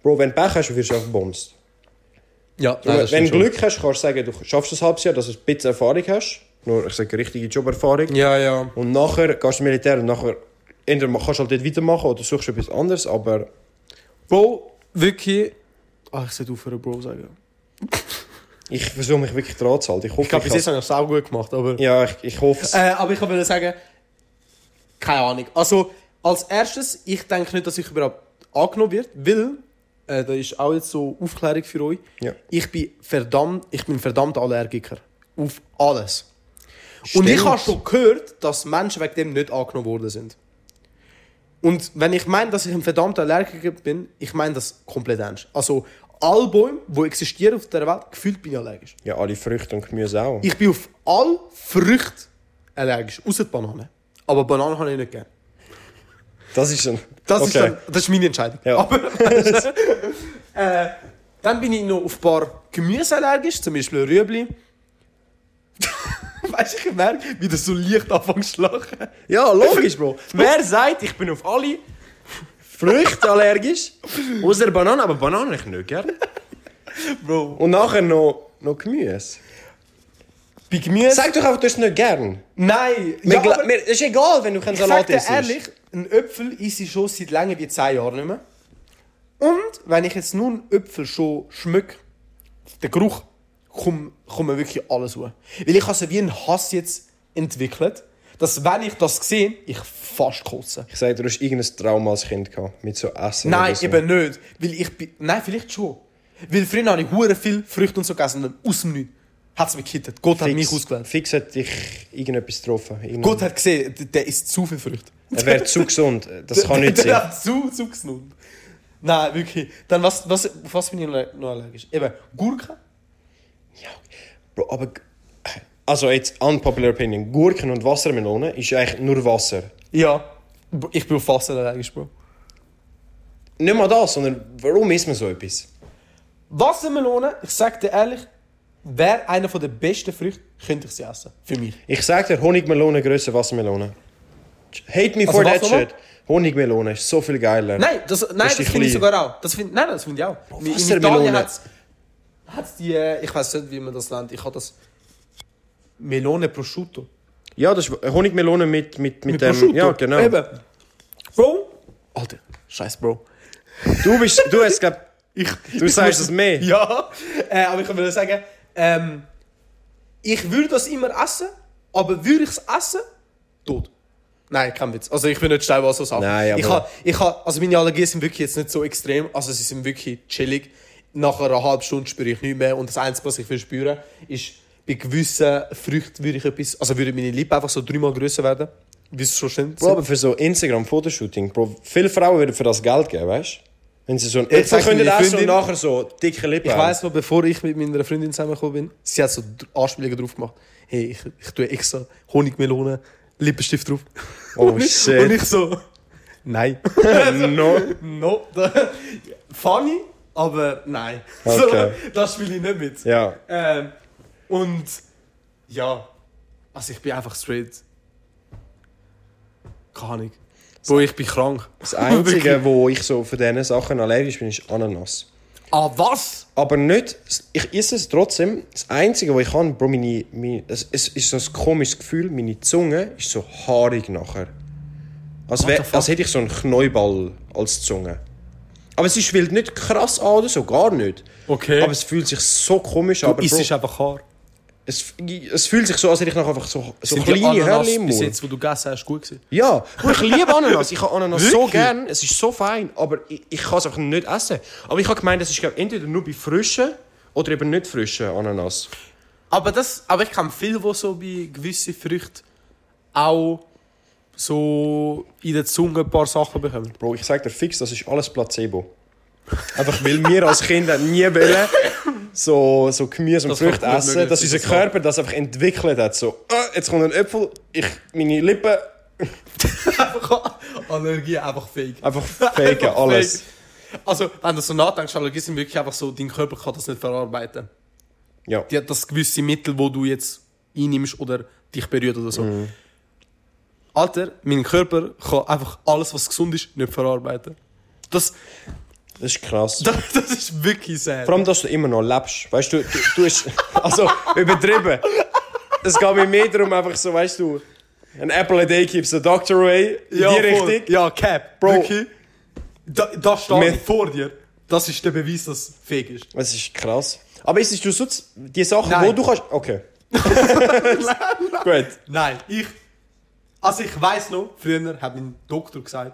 Bro, wenn du Pech hast, wirst du einfach bombst. Ja, Du, wenn du Glück hast, kannst du sagen, du schaffst ein halbes Jahr, dass du ein bisschen Erfahrung hast. Nur, ich sage, richtige Joberfahrung. Ja, ja. Und nachher gehst du ins Militär und nachher entweder kannst du halt dort weitermachen oder suchst du etwas anderes, aber Bro, wirklich... Ach, ich sollte aufhören, Bro sagen. [laughs] ich versuche mich wirklich dran zu halten. Ich hoffe, Ich glaube, bis jetzt habe ich es auch gut gemacht, aber... Ja, ich, ich hoffe es. Äh, aber ich wollte sagen, keine Ahnung. Also, als erstes, ich denke nicht, dass ich überhaupt angenommen wird, weil, äh, da ist auch jetzt so Aufklärung für euch, Ja. ich bin verdammt, ich bin verdammt Allergiker. Auf alles. Und ich Stimmt. habe schon gehört, dass Menschen wegen dem nicht angenommen worden sind. Und wenn ich meine, dass ich ein verdammter Allergiker bin, ich meine das komplett ernst. Also, alle Bäume, die existieren auf der Welt, gefühlt bin ich allergisch. Ja, alle Früchte und Gemüse auch. Ich bin auf alle Früchte allergisch, außer die Banane. Aber Bananen habe ich nicht gerne. Das ist ein... Das, ist, Okay. dann, das ist meine Entscheidung. Ja. Aber, [laughs] [laughs] äh, dann bin ich noch auf ein paar Gemüse allergisch, zum Beispiel Rüebli. Weißt du, ich merke, wie das so leicht anfängt zu lachen. Ja, logisch, Bro. Wer sagt, ich bin auf alle Früchte allergisch? Außer Bananen, aber Bananen ich nicht gerne. Bro. Und nachher noch, noch Gemüse. Bei Gemüse... Sag doch einfach, du hast es nicht gern. Nein! Mir Ja, aber mir, ist egal, wenn du keinen ich Salat isst. ehrlich, ein Äpfel esse ich schon seit länger wie 10 Jahren nicht mehr. Und wenn ich jetzt nur einen Äpfel schon schmecke, der Geruch, kommt, kommt mir wirklich alles raus. Weil ich habe so wie einen Hass jetzt entwickelt, dass wenn ich das sehe, ich fast kotze. Ich sag dir, du hast irgendein Trauma als Kind gehabt. Mit so Essen Nein, so. eben nicht. Weil ich bin, nein, vielleicht schon. Weil früher habe ich hure viel Früchte und so gegessen und aus dem Nichts hat es mich gekittet. Gott hat mich ausgewählt. Fix hat dich irgendetwas getroffen. Irgendein- Gott hat gesehen, der- der isst zu viel Früchte. Er wäre zu gesund. Das [laughs] kann nicht der, sein. Der zu, zu gesund. Nein, wirklich. Dann was, was, auf was bin ich noch noch allergisch? Eben, Gurken? Bro, aber... Also jetzt, unpopular opinion. Gurken und Wassermelone ist eigentlich nur Wasser. Ja. Ich bin auf Wasser allergisch, Bro. Nicht mal das, sondern warum isst man so etwas? Wassermelone, ich sag dir ehrlich, wäre einer der besten Früchte, könnte ich sie essen. Für mich. Ich sag dir, Honigmelone grösser Wassermelone. Hate me Also for was that shit. Honigmelone ist so viel geiler. Nein, das, nein, das, finde ich sogar auch. Das find, nein, das finde ich auch. In Wassermelone. Hat's die, äh, ich weiß nicht, wie man das nennt. Ich habe das Melone prosciutto. Ja, das ist Honigmelone mit, mit, mit, Mit dem... Prosciutto. Ja, genau. Eben. Bro. Alter, scheiß Bro. Du bist, du hast, glaub, [laughs] Ich, du sagst es mehr. Ja, äh, aber ich will sagen, ähm, ich würde das immer essen, aber würde ich es essen? Tot. Nein, kein Witz. Also ich bin nicht steil, was so sagt. Nein, ich aber- ha, ich ha, also meine Allergien sind wirklich jetzt nicht so extrem, also sie sind wirklich chillig. Nach einer halben Stunde spüre ich nichts mehr und das Einzige, was ich will spüren, ist, bei gewissen Früchten würde ich etwas, also würde meine Lippen einfach so dreimal größer werden, wie es schon stimmt. Bro, aber für so Instagram-Fotoshooting, Bro, viele Frauen würden für das Geld geben, weißt du? Wenn sie so Ich Äpfel können essen und nachher so dicke Lippen Ich weiss noch, bevor ich mit meiner Freundin zusammengekommen bin, sie hat so Anspielungen drauf gemacht. Hey, ich, ich tue extra Honigmelone, Lippenstift drauf. Oh, [laughs] shit. Und ich so, nein. [laughs] no. [laughs] no. Funny, aber nein. [laughs] Okay. So, das spiele ich nicht mit. Ja. Ähm, und ja, also ich bin einfach straight. Keine Ahnung. Bro, ich bin krank. Das Einzige, [laughs] wo ich so von diesen Sachen allergisch bin, ist Ananas. Ah, was? Aber nicht, ich esse es trotzdem. Das Einzige, was ich kann, Bro, meine, meine, es, es ist so ein komisches Gefühl, meine Zunge ist so haarig nachher. Als, wär, als hätte ich so einen Knäuball als Zunge. Aber es ist wild nicht krass an oder so, gar nicht. Okay. Aber es fühlt sich so komisch an. isst Bro, einfach Haar. es, es fühlt sich so, als hätte ich noch einfach so, so Sind die kleine Ananas Hörli im bis Mund. jetzt, wo du gegessen hast, gut gewesen? Ja, ich liebe Ananas. Ich habe Ananas so gern. Es ist so fein. Aber ich, ich kann es einfach nicht essen. Aber ich habe gemeint, das ist glaub, entweder nur bei frischen oder eben nicht frischen Ananas. Aber, das, aber ich kenne viele, die so bei gewissen Früchten auch so in der Zunge ein paar Sachen bekommen. Bro, ich sag dir fix, das ist alles Placebo. Einfach weil wir als Kinder nie wollen, so, so Gemüse und Früchte essen, dass unser. Körper das einfach entwickelt hat. So, äh, jetzt kommt ein Äpfel, ich, meine Lippen einfach Allergie, einfach fake. einfach [laughs] faken, Einfach alles. fake. Also, wenn du so nachdenkst, Allergie sind wirklich einfach so, dein Körper kann das nicht verarbeiten. Ja. Die hat das gewisse Mittel, wo du jetzt einnimmst oder dich berührt oder so. Mhm. Alter, mein Körper kann einfach alles, was gesund ist, nicht verarbeiten. Das, Das ist krass. [laughs] das, das ist wirklich sad. Vor allem, dass du immer noch lebst. Weißt du, du, du hast, [laughs] also, übertrieben. Es geht mir mehr darum, einfach so, weißt du, an apple a day keeps the doctor away. In ja, die. Richtung. Ja, Cap. Bro. Wirklich. Da, da steht Mit- vor dir. Das ist der Beweis, dass es fake ist. Es ist krass. Aber ist du sonst die Sachen, Nein. wo du kannst. Okay. [laughs] Gut. Nein, ich. Also ich weiß noch, früher hat mein Doktor gesagt,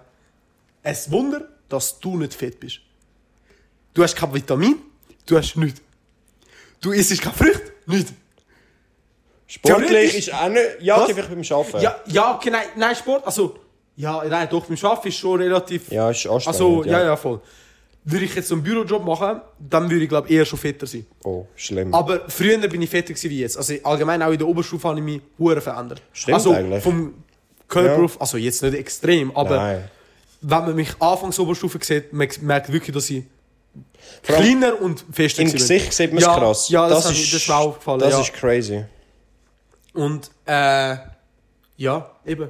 es Wunder, dass du nicht fett bist. Du hast kein Vitamin, du hast nichts. Du isst keine Früchte, nichts. Sportlich ist auch nicht. Ja, okay, vielleicht beim Arbeiten. Ja, ja, okay, nein, nein, Sport, also, ja, nein, doch, beim Arbeiten ist schon relativ... Ja, ist anstrengend. Also, ja, ja. ja, voll. Würde ich jetzt so einen Bürojob machen, dann würde ich, glaube eher schon fetter sein. Oh, schlimm. Aber früher bin ich fetter gewesen wie jetzt. Also allgemein auch in der Oberstufe habe ich mich hure verändert. Stimmt also eigentlich. vom Körper Ja. also jetzt nicht extrem, aber Nein. wenn man mich anfangs Oberstufe sieht, man merkt wirklich, dass ich Vor kleiner und fester Im Gesicht sieht man es ja, krass. Ja, das, das, ist, das ist mir aufgefallen. Das ja. ist crazy. Und äh, ja, eben.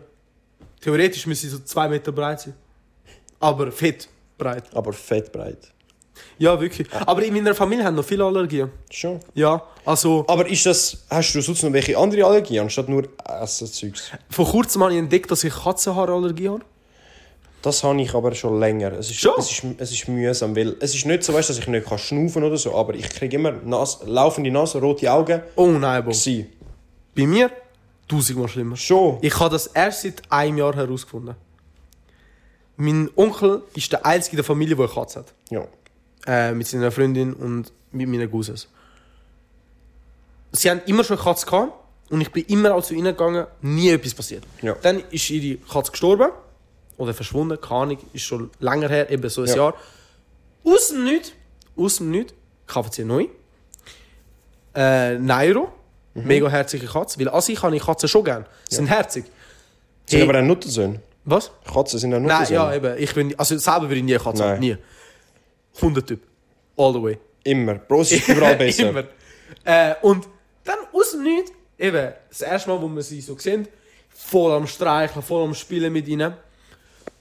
Theoretisch müsste ich so zwei Meter breit sein. Aber fett breit. Aber fettbreit. Ja, wirklich. Aber in meiner Familie haben noch viele Allergien. Schon. Ja, also Aber ist das, hast du sonst noch welche andere Allergien, anstatt nur Essen-Zeugs? vor kurzem habe ich entdeckt, dass ich Katzenhaarallergie habe. Das habe ich aber schon länger. Es ist, Schon? es ist, es ist mühsam, weil es ist nicht so, weißt, dass ich nicht kann schnaufen oder so, aber ich kriege immer Nas laufende Nase, rote Augen. Oh nein, Bro. Sie. Bei mir tausendmal schlimmer. Schon. Ich habe das erst seit einem Jahr herausgefunden. Mein Onkel ist der einzige in der Familie, der eine Katze hat. Ja. Äh, mit seiner Freundin und mit meinen Cousins. Sie haben immer schon eine Katze gehabt und ich bin immer auch zu ihnen gegangen, nie etwas passiert. Ja. Dann ist ihre Katze gestorben oder verschwunden, keine Ahnung, ist schon länger her, eben so ein Ja. Jahr. Aus dem Nichts, aus dem Nichts, kaufen sie neu. Äh, Nairo, Mhm. mega herzige Katze, weil an sich habe ich Katzen schon gern. Sie sind herzig. Sind Hey. aber auch Nuttersöhne. Was? Katzen sind auch Nein, Nuttersöhne. ja, eben. Ich bin, also selber würde ich nie eine Katze Nein. haben. Nie. Hundetyp. All the way. Immer. Bro, es ist überall [laughs] besser. Immer. Äh, und dann aus dem Nichts, eben, das erste Mal, wo wir sie so sehen, voll am Streicheln, voll am Spielen mit ihnen.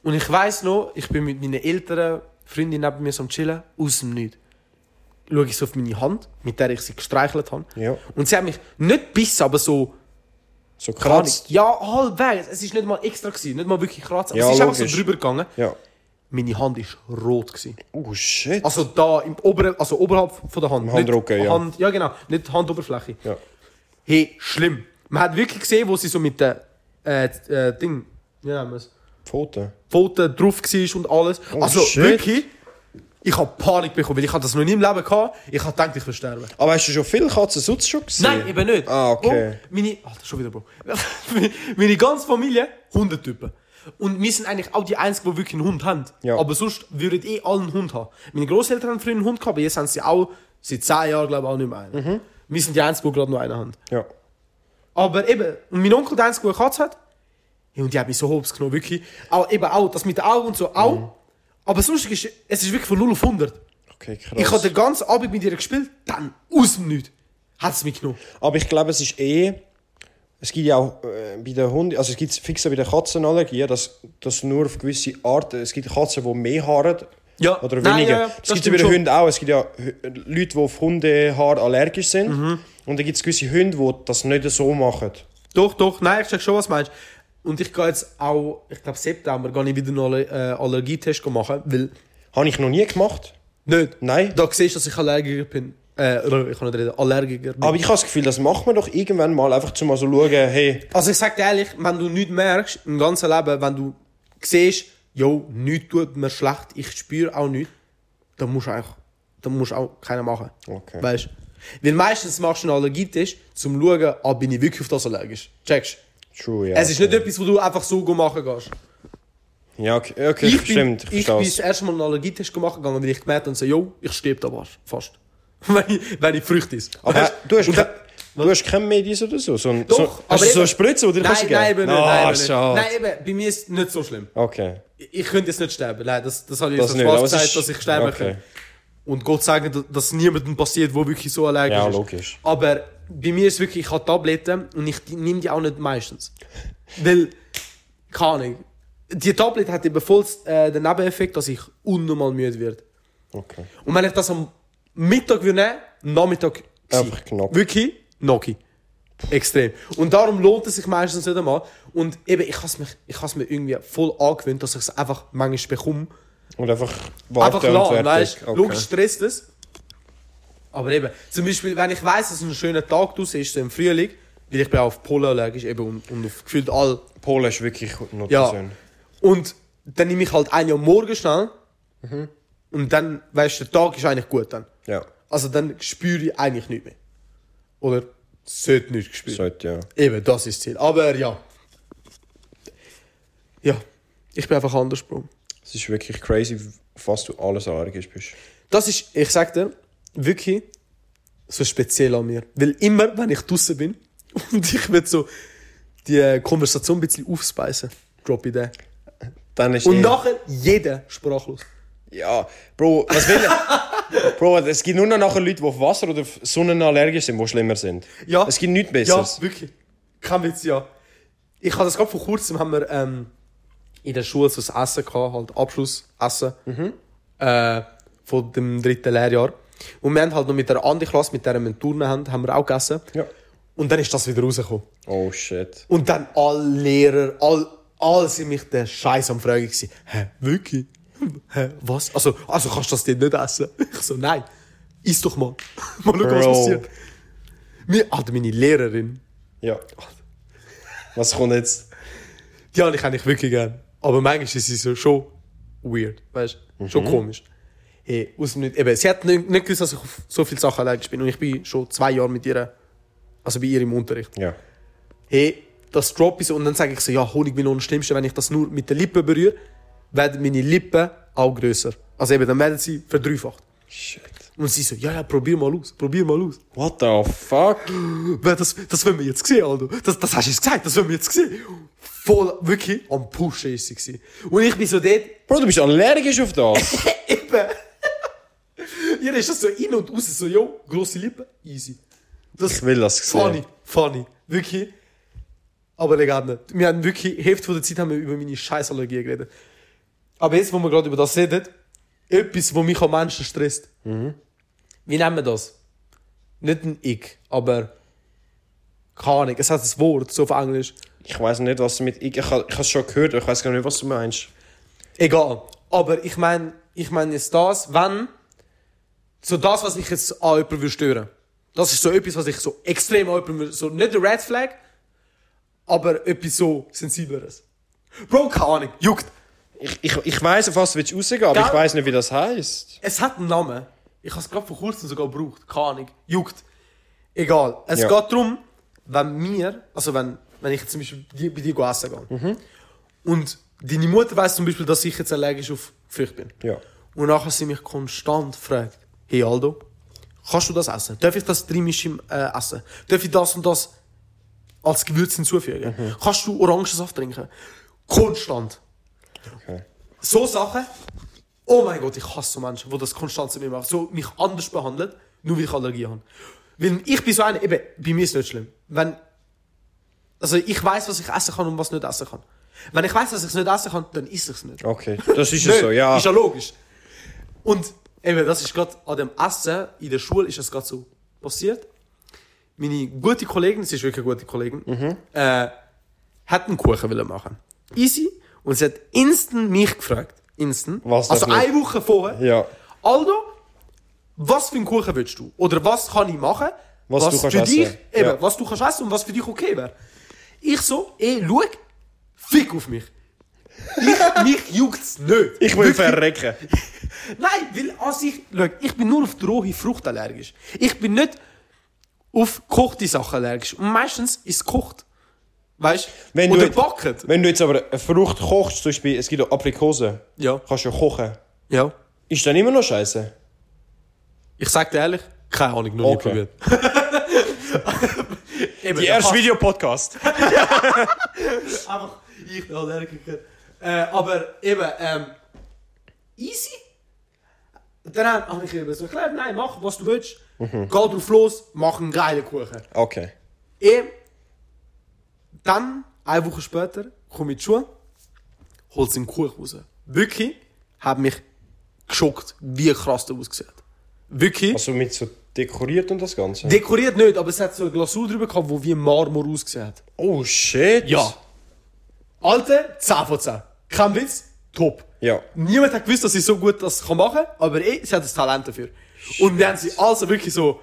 Und ich weiß noch, ich bin mit meinen älteren Freundin neben mir so am Chillen, aus dem Nichts. Schaue ich so auf meine Hand, mit der ich sie gestreichelt habe. Ja. Und sie hat mich nicht bissen, aber so So kratzt. Ja, halbwegs. Es ist nicht mal extra gewesen, nicht mal wirklich kratzen. Ja, es ist einfach logisch. so drüber gegangen. Ja. Meine Hand ist rot gewesen. Oh shit. Also da im oberen, also oberhalb von der Hand. Handrücken, nicht ja. Hand, ja genau, nicht Handoberfläche. ja. Hey, schlimm. Man hat wirklich gesehen, wo sie so mit der äh, äh, Ding, wie nennen wir es? Pfoten. Pfoten drauf war und alles. Oh, also shit. wirklich, ich habe Panik bekommen, weil ich das noch nie im Leben gehabt. Ich habe gedacht, ich will sterben. Aber hast du schon viele Katzen sonst schon gesehen? Nein, eben nicht. Ah, okay. Bro, meine, Alter, schon wieder, Bro. [laughs] meine ganze Familie, Hundetypen. Und wir sind eigentlich auch die Einzigen, die wirklich einen Hund haben. Ja. Aber sonst würden eh alle einen Hund haben. Meine Großeltern haben früher einen Hund gehabt, aber jetzt haben sie auch seit 10 Jahren, glaube ich, auch nicht mehr einen. Mhm. Wir sind die Einzigen, die gerade noch einen haben. Ja. Aber eben, und mein Onkel, der Einzige, der eine Katze hat, ja, und die hat mich so hops genommen, wirklich. Auch, eben auch, das mit den Augen und so, auch. Mhm. Aber sonst ist es ist wirklich von 0 auf 100. Okay, krass. Ich habe den ganzen Abend mit ihr gespielt, dann aus dem Nichts hat es mich genommen. Aber ich glaube, es ist eh. Es gibt ja auch äh, bei den Hunden, also es gibt fix auch bei den Katzenallergien, dass, dass nur auf gewisse Arten, es gibt Katzen, die mehr haaren Ja. oder Nein, weniger. ja, ja, das, das gibt es bei den. Hunden auch. Es gibt ja Hü- Leute, die auf Hundehaar allergisch sind. Mhm. Und dann gibt es gewisse Hunde, die das nicht so machen. Doch, doch, nein, ich check schon, was du meinst. Und ich gehe jetzt auch, ich glaube September, gehe ich wieder einen äh, Allergietest machen, weil... Habe ich noch nie gemacht. Nicht. Nein. Da siehst du, dass ich Allergiker bin. Äh, oder ich kann nicht reden, Allergiker bin. Aber ich habe das Gefühl, das macht man doch irgendwann mal, einfach zum mal so schauen, hey, Also ich sag dir ehrlich, wenn du nichts merkst, im ganzen Leben, wenn du siehst, jo, nichts tut mir schlecht, ich spüre auch nichts, dann musst du auch, dann musst du auch keiner machen. Okay. Weißt Weil meistens machst du einen Allergietest, zum zu schauen, ah, bin ich wirklich auf das allergisch. Checkst true, ja. Es ist nicht etwas, wo du einfach so go machen kannst. Ja, okay, okay Ich bin, stimmt, ich ich bin das erste Mal einen Allergietest gemacht gegangen, weil ich gemerkt habe, und so, jo, ich sterbe da fast. [laughs] fast. wenn, ich, wenn ich Früchte ist. Aber du hast, du hast kein Medis oder so? so ein, Doch, so, aber hast du so eine Spritze, die du Nein, kannst geben? nein, eben. Ah, nein, eben schade. nein, eben, bei mir ist es nicht so schlimm. Okay. Ich ich könnte jetzt nicht sterben, nein, das, das habe ich Das aber es gesagt, ist- dass ich sterben okay. kann. Und Gott sagen, dass, dass niemandem passiert, wo wirklich so allergisch Ja, ist. logisch. Aber bei mir ist wirklich, ich habe Tabletten und ich nehme die auch nicht meistens. Weil, keine Ahnung, die Tablette hat eben voll äh, den Nebeneffekt, dass ich unnormal müde werde. Okay. Und wenn ich das am Mittag würde nehmen, Nachmittag gewesen. Einfach knapp. Wirklich Noki. Extrem. Und darum lohnt es sich meistens nicht einmal. Und eben, ich habe es mir, ich has mir irgendwie voll angewöhnt, dass ich es einfach manchmal bekomme. Und einfach Einfach warten und lassen, fertig. weißt? Okay. Logisch stresst es. Aber eben, zum Beispiel, wenn ich weiss, dass ein schöner Tag draussen ist, so im Frühling, weil ich bin auch auf Pollen allergisch eben und, und auf gefühlt all. Polen ist wirklich noch Ja. schön. Und dann nehme ich halt ein Jahr morgen schnell. Mhm. Und dann, weißt du, der Tag ist eigentlich gut dann. Ja, Also dann spüre ich eigentlich nichts mehr. Oder sollte nicht spüren. sollte ja. Eben, das ist das Ziel. Aber ja. Ja, ich bin einfach anders, Bro. Es ist wirklich crazy, was du alles allergisch bist. Das ist, ich sag dir, wirklich so speziell an mir. Weil immer, wenn ich draußen bin [laughs] und ich will so die Konversation ein bisschen aufspeisen, drop ich den. Dann ist Und eh- nachher jeder sprachlos. Ja, Bro, was will ich? [laughs] Bro, es gibt nur noch nachher Leute, die auf Wasser oder auf Sonnen allergisch sind, die schlimmer sind. Ja. Es gibt nichts Besseres. Ja, wirklich. Kein Witz, ja. Ich hatte das gerade vor kurzem, haben wir ähm, in der Schule so ein Essen gehabt, halt Abschlussessen äh, von dem dritten Lehrjahr. Und wir haben halt noch mit der anderen Klasse, mit der wir Turnen haben, haben wir auch gegessen. Ja. Und dann ist das wieder rausgekommen. Oh shit. Und dann alle Lehrer, all, alle sind mich der Scheiß am Fragen gewesen. Hä, wirklich? Hä, was? Also, also kannst du das denn nicht essen? Ich so, nein. Iss doch mal. [laughs] mal schauen, was Bro. passiert. Mir, Alter, meine Lehrerin, Ja. Was kommt jetzt? die habe ich eigentlich wirklich gern. Aber manchmal ist sie so schon weird, weißt du? Schon komisch. Hey, aus dem Nicht, eben, sie hat nicht, nicht gewusst, dass ich auf so viele Sachen allergisch bin. Und ich bin schon zwei Jahre mit ihr, also bei ihr im Unterricht. Ja. hey, das drop so und dann sage ich so, ja, Honigmelone das Schlimmste, wenn ich das nur mit den Lippen berühre, werden meine Lippen auch grösser. Also eben, dann werden sie verdreifacht. Shit. Und sie so, ja, ja, probier mal aus, probier mal aus. What the fuck? [gasps] Das, das wollen wir jetzt sehen, Alter. Das, das hast du jetzt gesagt, das wollen wir jetzt sehen. Voll, wirklich, am Pushen ist sie gewesen. Und ich bin so dort, Bro, du bist allergisch auf das. [laughs] eben. [laughs] Ihr ist das so in und raus, so, yo, grosse Lippen, easy. Das, Ich will das sehen. Funny, funny. Wirklich. Aber Legende. Wir haben wirklich, Hälfte von der Zeit haben wir über meine Scheißallergie geredet. Aber jetzt, wo wir gerade über das reden, etwas, was mich am meisten stresst. Mhm. Wie nennen wir das? Nicht ein Ich, aber keine Ahnung, es hat ein Wort, so auf Englisch. Ich weiß nicht, was du mit. Ich, ich, ha- ich habe es schon gehört, aber ich weiß gar nicht, was du meinst. Egal. Aber ich meine, ich meine jetzt das, wenn, so das, was ich jetzt an jemanden würde stören. Das ist so etwas, was ich so extrem an jemanden würde, so nicht eine Red Flag, aber etwas so Sensibleres. Bro, keine Ahnung, juckt. Ich, ich, ich weiss, auf was du willst rausgehen, aber Gell? ich weiss nicht, wie das heisst. Es hat einen Namen. Ich habe es gerade vor kurzem sogar gebraucht. Keine Ahnung. Juckt. Egal. Es Ja. geht darum, wenn wir, also wenn, wenn ich zum Beispiel bei dir essen gehe. Mhm. Und deine Mutter weiss zum Beispiel, dass ich jetzt allergisch auf Früchte bin. Ja. Und nachher sie mich konstant fragt, hey Aldo, kannst du das essen? Darf ich das im äh, essen? Darf ich das und das als Gewürz hinzufügen? Mhm. Kannst du Orangensaft trinken? Konstant. Okay. So Sachen, oh mein Gott, ich hasse so Menschen, die das konstant zu mir machen. So mich anders behandeln, nur weil ich Allergie habe. Weil ich bin so einer, eben, bei mir ist es nicht schlimm. Wenn, also ich weiß, was ich essen kann und was nicht essen kann. Wenn ich weiß, dass ich es nicht essen kann, dann esse ich es nicht. Okay, das ist Nicht. so, ja. Ist ja logisch. Und eben, das ist gerade an dem Essen in der Schule ist das gerade so passiert. Meine gute Kollegin, sie ist wirklich eine gute Kollegin, Mhm. äh, hat einen Kuchen wollen machen. Easy. Und sie hat instant mich gefragt. Instant. Was also ich? eine Woche vorher. Ja. Aldo, was für einen Kuchen willst du? Oder was kann ich machen? Was du kannst für dich, essen. eben, Ja. was du kannst essen und was für dich okay wäre. Ich so, ey, schau, fick auf mich. Ich, [laughs] mich juckt's nicht. Ich will Wirklich. verrecken. [laughs] Nein, weil an sich, schau, ich bin nur auf die rohe Frucht allergisch. Ich bin nicht auf gekochte Sachen allergisch. Und meistens ist es gekocht. Weißt Wenn Oder du jetzt- backen. Wenn du jetzt aber eine Frucht kochst, zum Beispiel, es gibt auch Aprikose, Ja. kannst du ja kochen. Ja. Ist dann immer noch scheiße? Ich sag dir ehrlich, keine Ahnung, noch nie Okay. probiert. [laughs] Eben, Die erste Videopodcast. [laughs] Einfach ich der Allergiker. Äh, aber eben, ähm, easy. Dann habe ich eben so erklärt, nein, mach, was du willst. Geh drauf los, mach einen geilen Kuchen. Okay. Eh, dann, eine Woche später, komme ich in die Schule, holt sie einen Kuchen raus. Wirklich, hat mich geschockt, wie krass der aussieht. Wirklich. Also mit so dekoriert und das Ganze? Dekoriert nicht, aber es hat so eine Glasur drüber gehabt, die wie Marmor ausgesehen hat. oh shit. Ja. Alter, 10 von 10. Kein Witz, top. Ja. Niemand hat gewusst, dass sie so gut das kann machen kann, aber eh, sie hat das Talent dafür. Und wir haben sie also wirklich so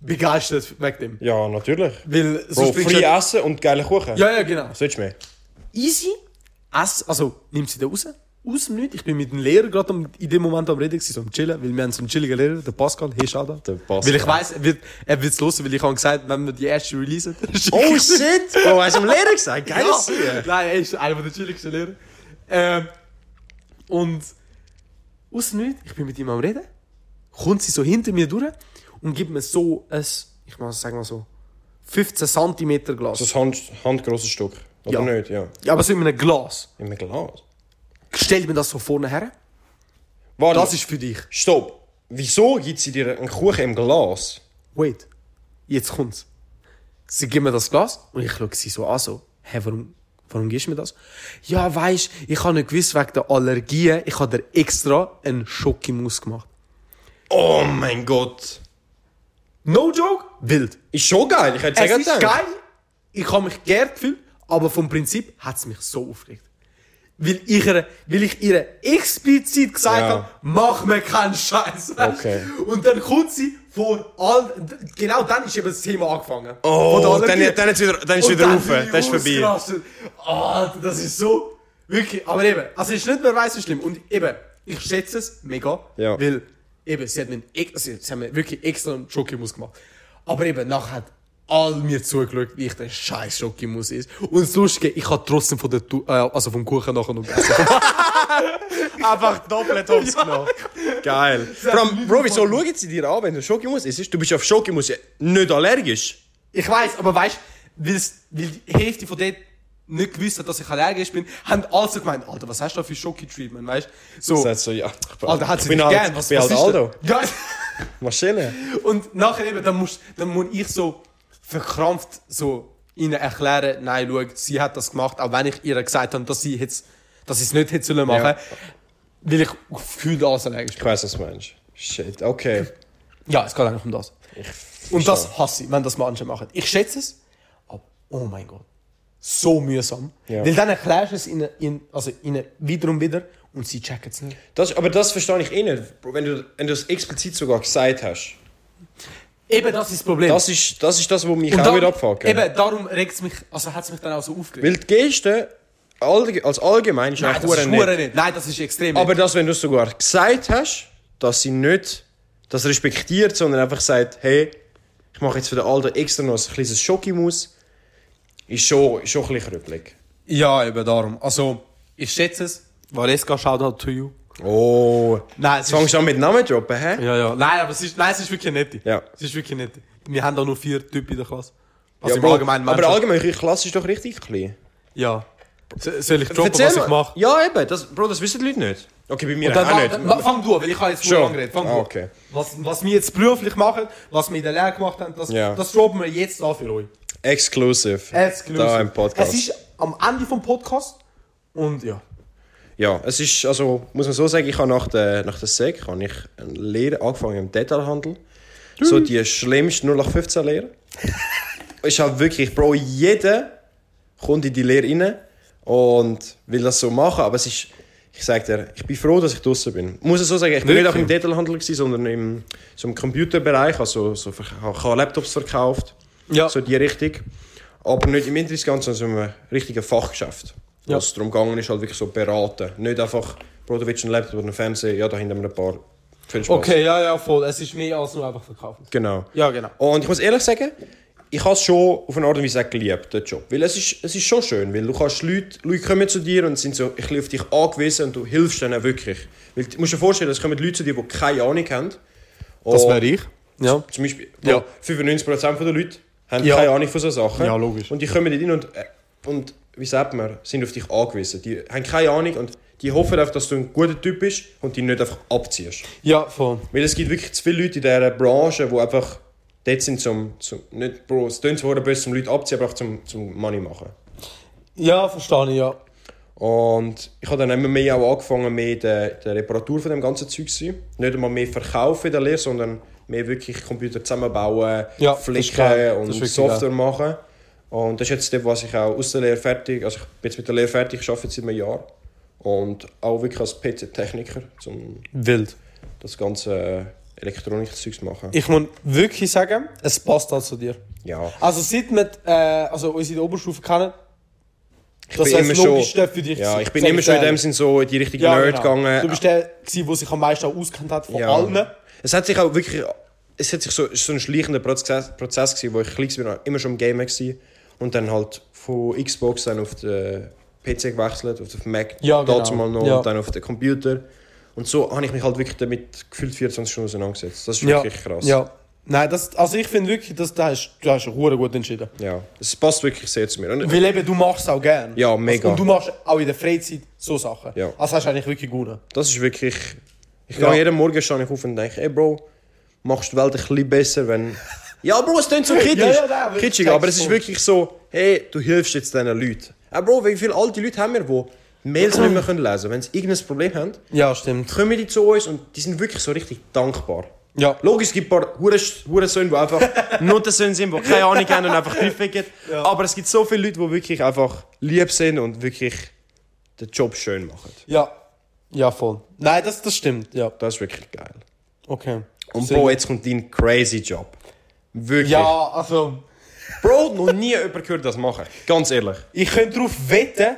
begeistert wegen dem. Ja, natürlich. Weil Bro, free du- essen und geile Kuchen. Ja, ja, genau. Was willst du mehr? Easy, ess, also nimmt sie da raus, aus dem Nichts. Ich bin mit dem Lehrer gerade in dem Moment am Reden, gewesen, so am Chillen, weil wir haben so einen chilligen Lehrer, der Pascal, hey, schau da. Der Pascal. Weil ich weiss, er wird er wird's hören, weil ich habe gesagt, wenn wir die erste releasen, Oh shit! Bro, hast du am Lehrer gesagt? Geil Ja. Nein, er ist einer der chilligsten Lehrer. Ähm, und aus dem Nichts, ich bin mit ihm am Reden, kommt sie so hinter mir durch und gibt mir so ein, ich muss sagen mal so, 15 cm Glas. Das Hand, handgrosses Stück. Oder Ja. nicht? Ja. ja, aber so in einem Glas. In einem Glas. Stellt mir das so vorne her. Warte. Das ist für dich. Stopp. Wieso gibt sie dir einen Kuchen im Glas? Wait. Jetzt kommt's. Sie gibt mir das Glas und ich schaue sie so an, so, hä, warum, warum gibst du mir das? Ja, weisst, ich habe nicht gewusst, wegen der Allergien, ich habe dir extra einen Schokimus gemacht. Oh mein Gott. No joke? Wild. Ist schon geil. Ich hätte Es sagen ist geil, ich habe mich geehrt gefühlt, aber vom Prinzip hat es mich so aufgeregt. Weil ich ihr, weil ich ihr explizit gesagt Ja. habe, mach mir keinen Scheiß. Okay. Und dann kommt sie vor all, genau dann ist eben das Thema angefangen. Oh, dann, dann, ist wieder, dann ist wieder dann rauf. Das ist vorbei. ausgerastet. Alter, das ist so, wirklich, aber eben, also es ist nicht mehr weiss so schlimm. Und eben, ich schätze es mega, Ja. weil eben, sie hat also, sie haben wirklich extra einen Schokimus gemacht. Aber eben, nachher hat all mir zugeschaut, wie ich der scheiß Schokimus ist. Und das Lustige, ich habe trotzdem von der, Tu- äh, also vom Kuchen nachher noch gegessen. [laughs] Einfach doppelt Hops genommen. [laughs] Geil. Vor allem, Bro, wieso schauen sie dir an, wenn du Schokimus isst? Du bist auf Schokimus nicht allergisch. ich weiß, aber weißt, weil die Hälfte von denen nicht gewusst hat, dass ich allergisch bin, haben alle so gemeint, Alter, was hast du da für Schoki-Treatment, weißt? So, Das heißt so, ja. Alter, hat ich sie dich halt, gern, ich was, was ist Aldo. [laughs] Ja. Maschine. Und nachher eben, dann muss, dann muss ich so verkrampft so ihnen erklären, nein, schau, sie hat das gemacht, auch wenn ich ihr gesagt habe, dass sie jetzt, dass sie es nicht hätte sollen machen, Ja. weil ich gefühlt alles allergisch Ich bin. weiß, was du meinst. Shit, okay. Ja, es geht eigentlich um das. Und das hasse ich, wenn das Menschen machen. Ich schätze es, aber oh mein Gott. So mühsam. Ja. Weil dann erklärst du es ihnen, ihnen, also ihnen wieder und wieder und sie checken es nicht. Das, aber das verstehe ich eh nicht. Bro, Wenn du, wenn du das explizit sogar gesagt hast. Eben, das ist das Problem. Das ist das, ist das was mich und auch wieder abfuckt. Eben, darum regt es mich, also hat es mich dann auch so aufgeregt. Weil die Geste als allgemein ist Nein, das ist verdammt nicht. Nein, das ist extrem Aber nett. das, wenn du sogar gesagt hast, dass sie nicht das respektiert, sondern einfach sagt, hey, ich mache jetzt für den Alten extra noch ein kleines Schokimus, ist schon, ist schon ein bisschen krüppelig. Ja, eben darum. Also, ich schätze es. Valeska, Shoutout to you. Oh, Nein, es fängst du an mit Namen droppen, hä? Ja, ja. Nein, aber es ist, nein, es ist wirklich nett. Ja. Es ist wirklich nett. Wir haben da nur vier Typen in der Klasse. Also Ja, im Bro, Allgemeinen aber Menschen. allgemein, eure Klasse ist doch richtig klein. Ja. So- Soll ich droppen, was ich mache? Ja, eben, das, Bro, das wissen die Leute nicht. Okay, bei mir dann, auch nicht. dann, dann, fang du an, weil ich habe jetzt nur Schon. lange geredet. Fang Ah, du an. okay. Was, was wir jetzt beruflich machen, was wir in der Lehre gemacht haben, das, Ja. das droppen wir jetzt an für euch. Exclusive. Exclusive. Da im Podcast. Es ist am Ende vom Podcast und ja. Ja, es ist, also, muss man so sagen, ich habe nach der, nach der SEC habe ich eine Lehre angefangen im Detailhandel. So die schlimmste 0815 Lehre. ist halt wirklich, Bro, jeder kommt in die Lehre rein und will das so machen, aber es ist, ich sag dir, ich bin froh, dass ich draußen bin. Ich muss es so sagen, ich bin nicht auch im Detailhandel gewesen, sondern im, so im Computerbereich, also so, ich habe Laptops verkauft, Ja. so die Richtung. Aber nicht im Internet, sondern so einem richtigen Fachgeschäft. Ja. Was darum gegangen ist, halt wirklich so beraten. Nicht einfach, Bro, du willst einen Laptop oder einen Fernseher, ja, da hinten haben wir ein paar. Viel Spaß. Okay, ja, ja, voll. Es ist mehr als nur einfach verkaufen. Genau. Ja, genau. Und ich muss ehrlich sagen, ich habe es schon auf eine Art und Weise geliebt, den Job. Weil es ist, es ist schon schön, weil du kannst Leute, Leute kommen zu dir und sind so ein bisschen auf dich angewiesen und du hilfst ihnen wirklich. Weil du musst dir vorstellen, es kommen Leute zu dir, die keine Ahnung haben. Das Und wäre ich. Ja. Zum Beispiel, Ja. ja. 95% der Leute haben Ja. keine Ahnung von solchen Sachen. Ja, logisch. Und die kommen nicht rein und, äh, und wie sagt man, sind auf dich angewiesen. Die haben keine Ahnung und die hoffen einfach, dass du ein guter Typ bist und die nicht einfach abziehst. Ja, voll. Weil es gibt wirklich zu viele Leute in dieser Branche, die einfach dort sind zum, zum nicht, Bro, es klingt zwar böse, zum Leute abziehen, aber auch zum, zum Money machen. Ja, verstehe ich, ja. Und ich habe dann immer mehr auch angefangen mit der, der Reparatur von dem ganzen Zeug zu sein. Nicht einmal mehr verkaufen in der Lehre, sondern mehr wirklich Computer zusammenbauen, Ja, geil. flicken und Software machen. Und das ist jetzt das, was ich auch aus der Lehre fertig, also ich bin jetzt mit der Lehre fertig, ich arbeite seit einem Jahr. Und auch wirklich als PC-Techniker, um Wild. das ganze Elektronik-Zeug zu machen. Ich muss wirklich sagen, es passt halt zu dir. Ja. Also seit wir äh, also uns in der Oberstufe kennen, das bin immer das schon- für dich. Ja, ich bin immer ich schon in dem. Sinn so in die richtige Ja, Nerd genau. gegangen. Du bist der, der sich am meisten auch auskennt hat von Ja. allen. Es hat sich auch wirklich, es hat sich so, so ein schleichender Prozess, Prozess gewesen, wo ich klein war, immer schon im Gamer gewesen und dann halt von Xbox dann auf den PC gewechselt, auf den Mac, Ja, genau. dazu mal noch, Ja. und dann auf den Computer. Und so habe ich mich halt wirklich damit gefühlt 24 Stunden auseinandergesetzt. Das ist Ja. wirklich krass. Ja. Nein, das, also ich finde wirklich, dass du hast, du hast hure gut entschieden. ja. Es passt wirklich sehr zu mir. Und, Weil eben, du machst es auch gern. Ja, mega. Und du machst auch in der Freizeit so Sachen. Ja. Also hast du eigentlich wirklich gut. das ist wirklich, ich Ja. gehe jeden Morgen ich auf und denke, ey Bro, machst du die Welt ein bisschen besser, wenn... Ja, Bro, es klingt so kritisch, Ja, ja, kitschig, aber es ist wirklich so, hey, du hilfst jetzt diesen Leuten. Ja, Bro, wie viele alte Leute haben wir, die Mails nicht mehr können lesen können? Wenn sie irgendein Problem haben, Ja, stimmt. kommen die zu uns und die sind wirklich so richtig dankbar. Ja. Logisch, es gibt ein paar Hure- Hurensöhne, die einfach [laughs] Nuttersöhne sind, die keine Ahnung haben und einfach [laughs] draufficken. Aber es gibt so viele Leute, die wirklich einfach lieb sind und wirklich den Job schön machen. Ja. Ja, voll. Nein, das, das stimmt, ja. Das ist wirklich geil. Okay. Und Sehr Bro, jetzt kommt dein crazy Job. Wirklich. Ja, also, Bro, noch nie [laughs] jemand gehört das machen. Ganz ehrlich. ich könnte darauf wetten,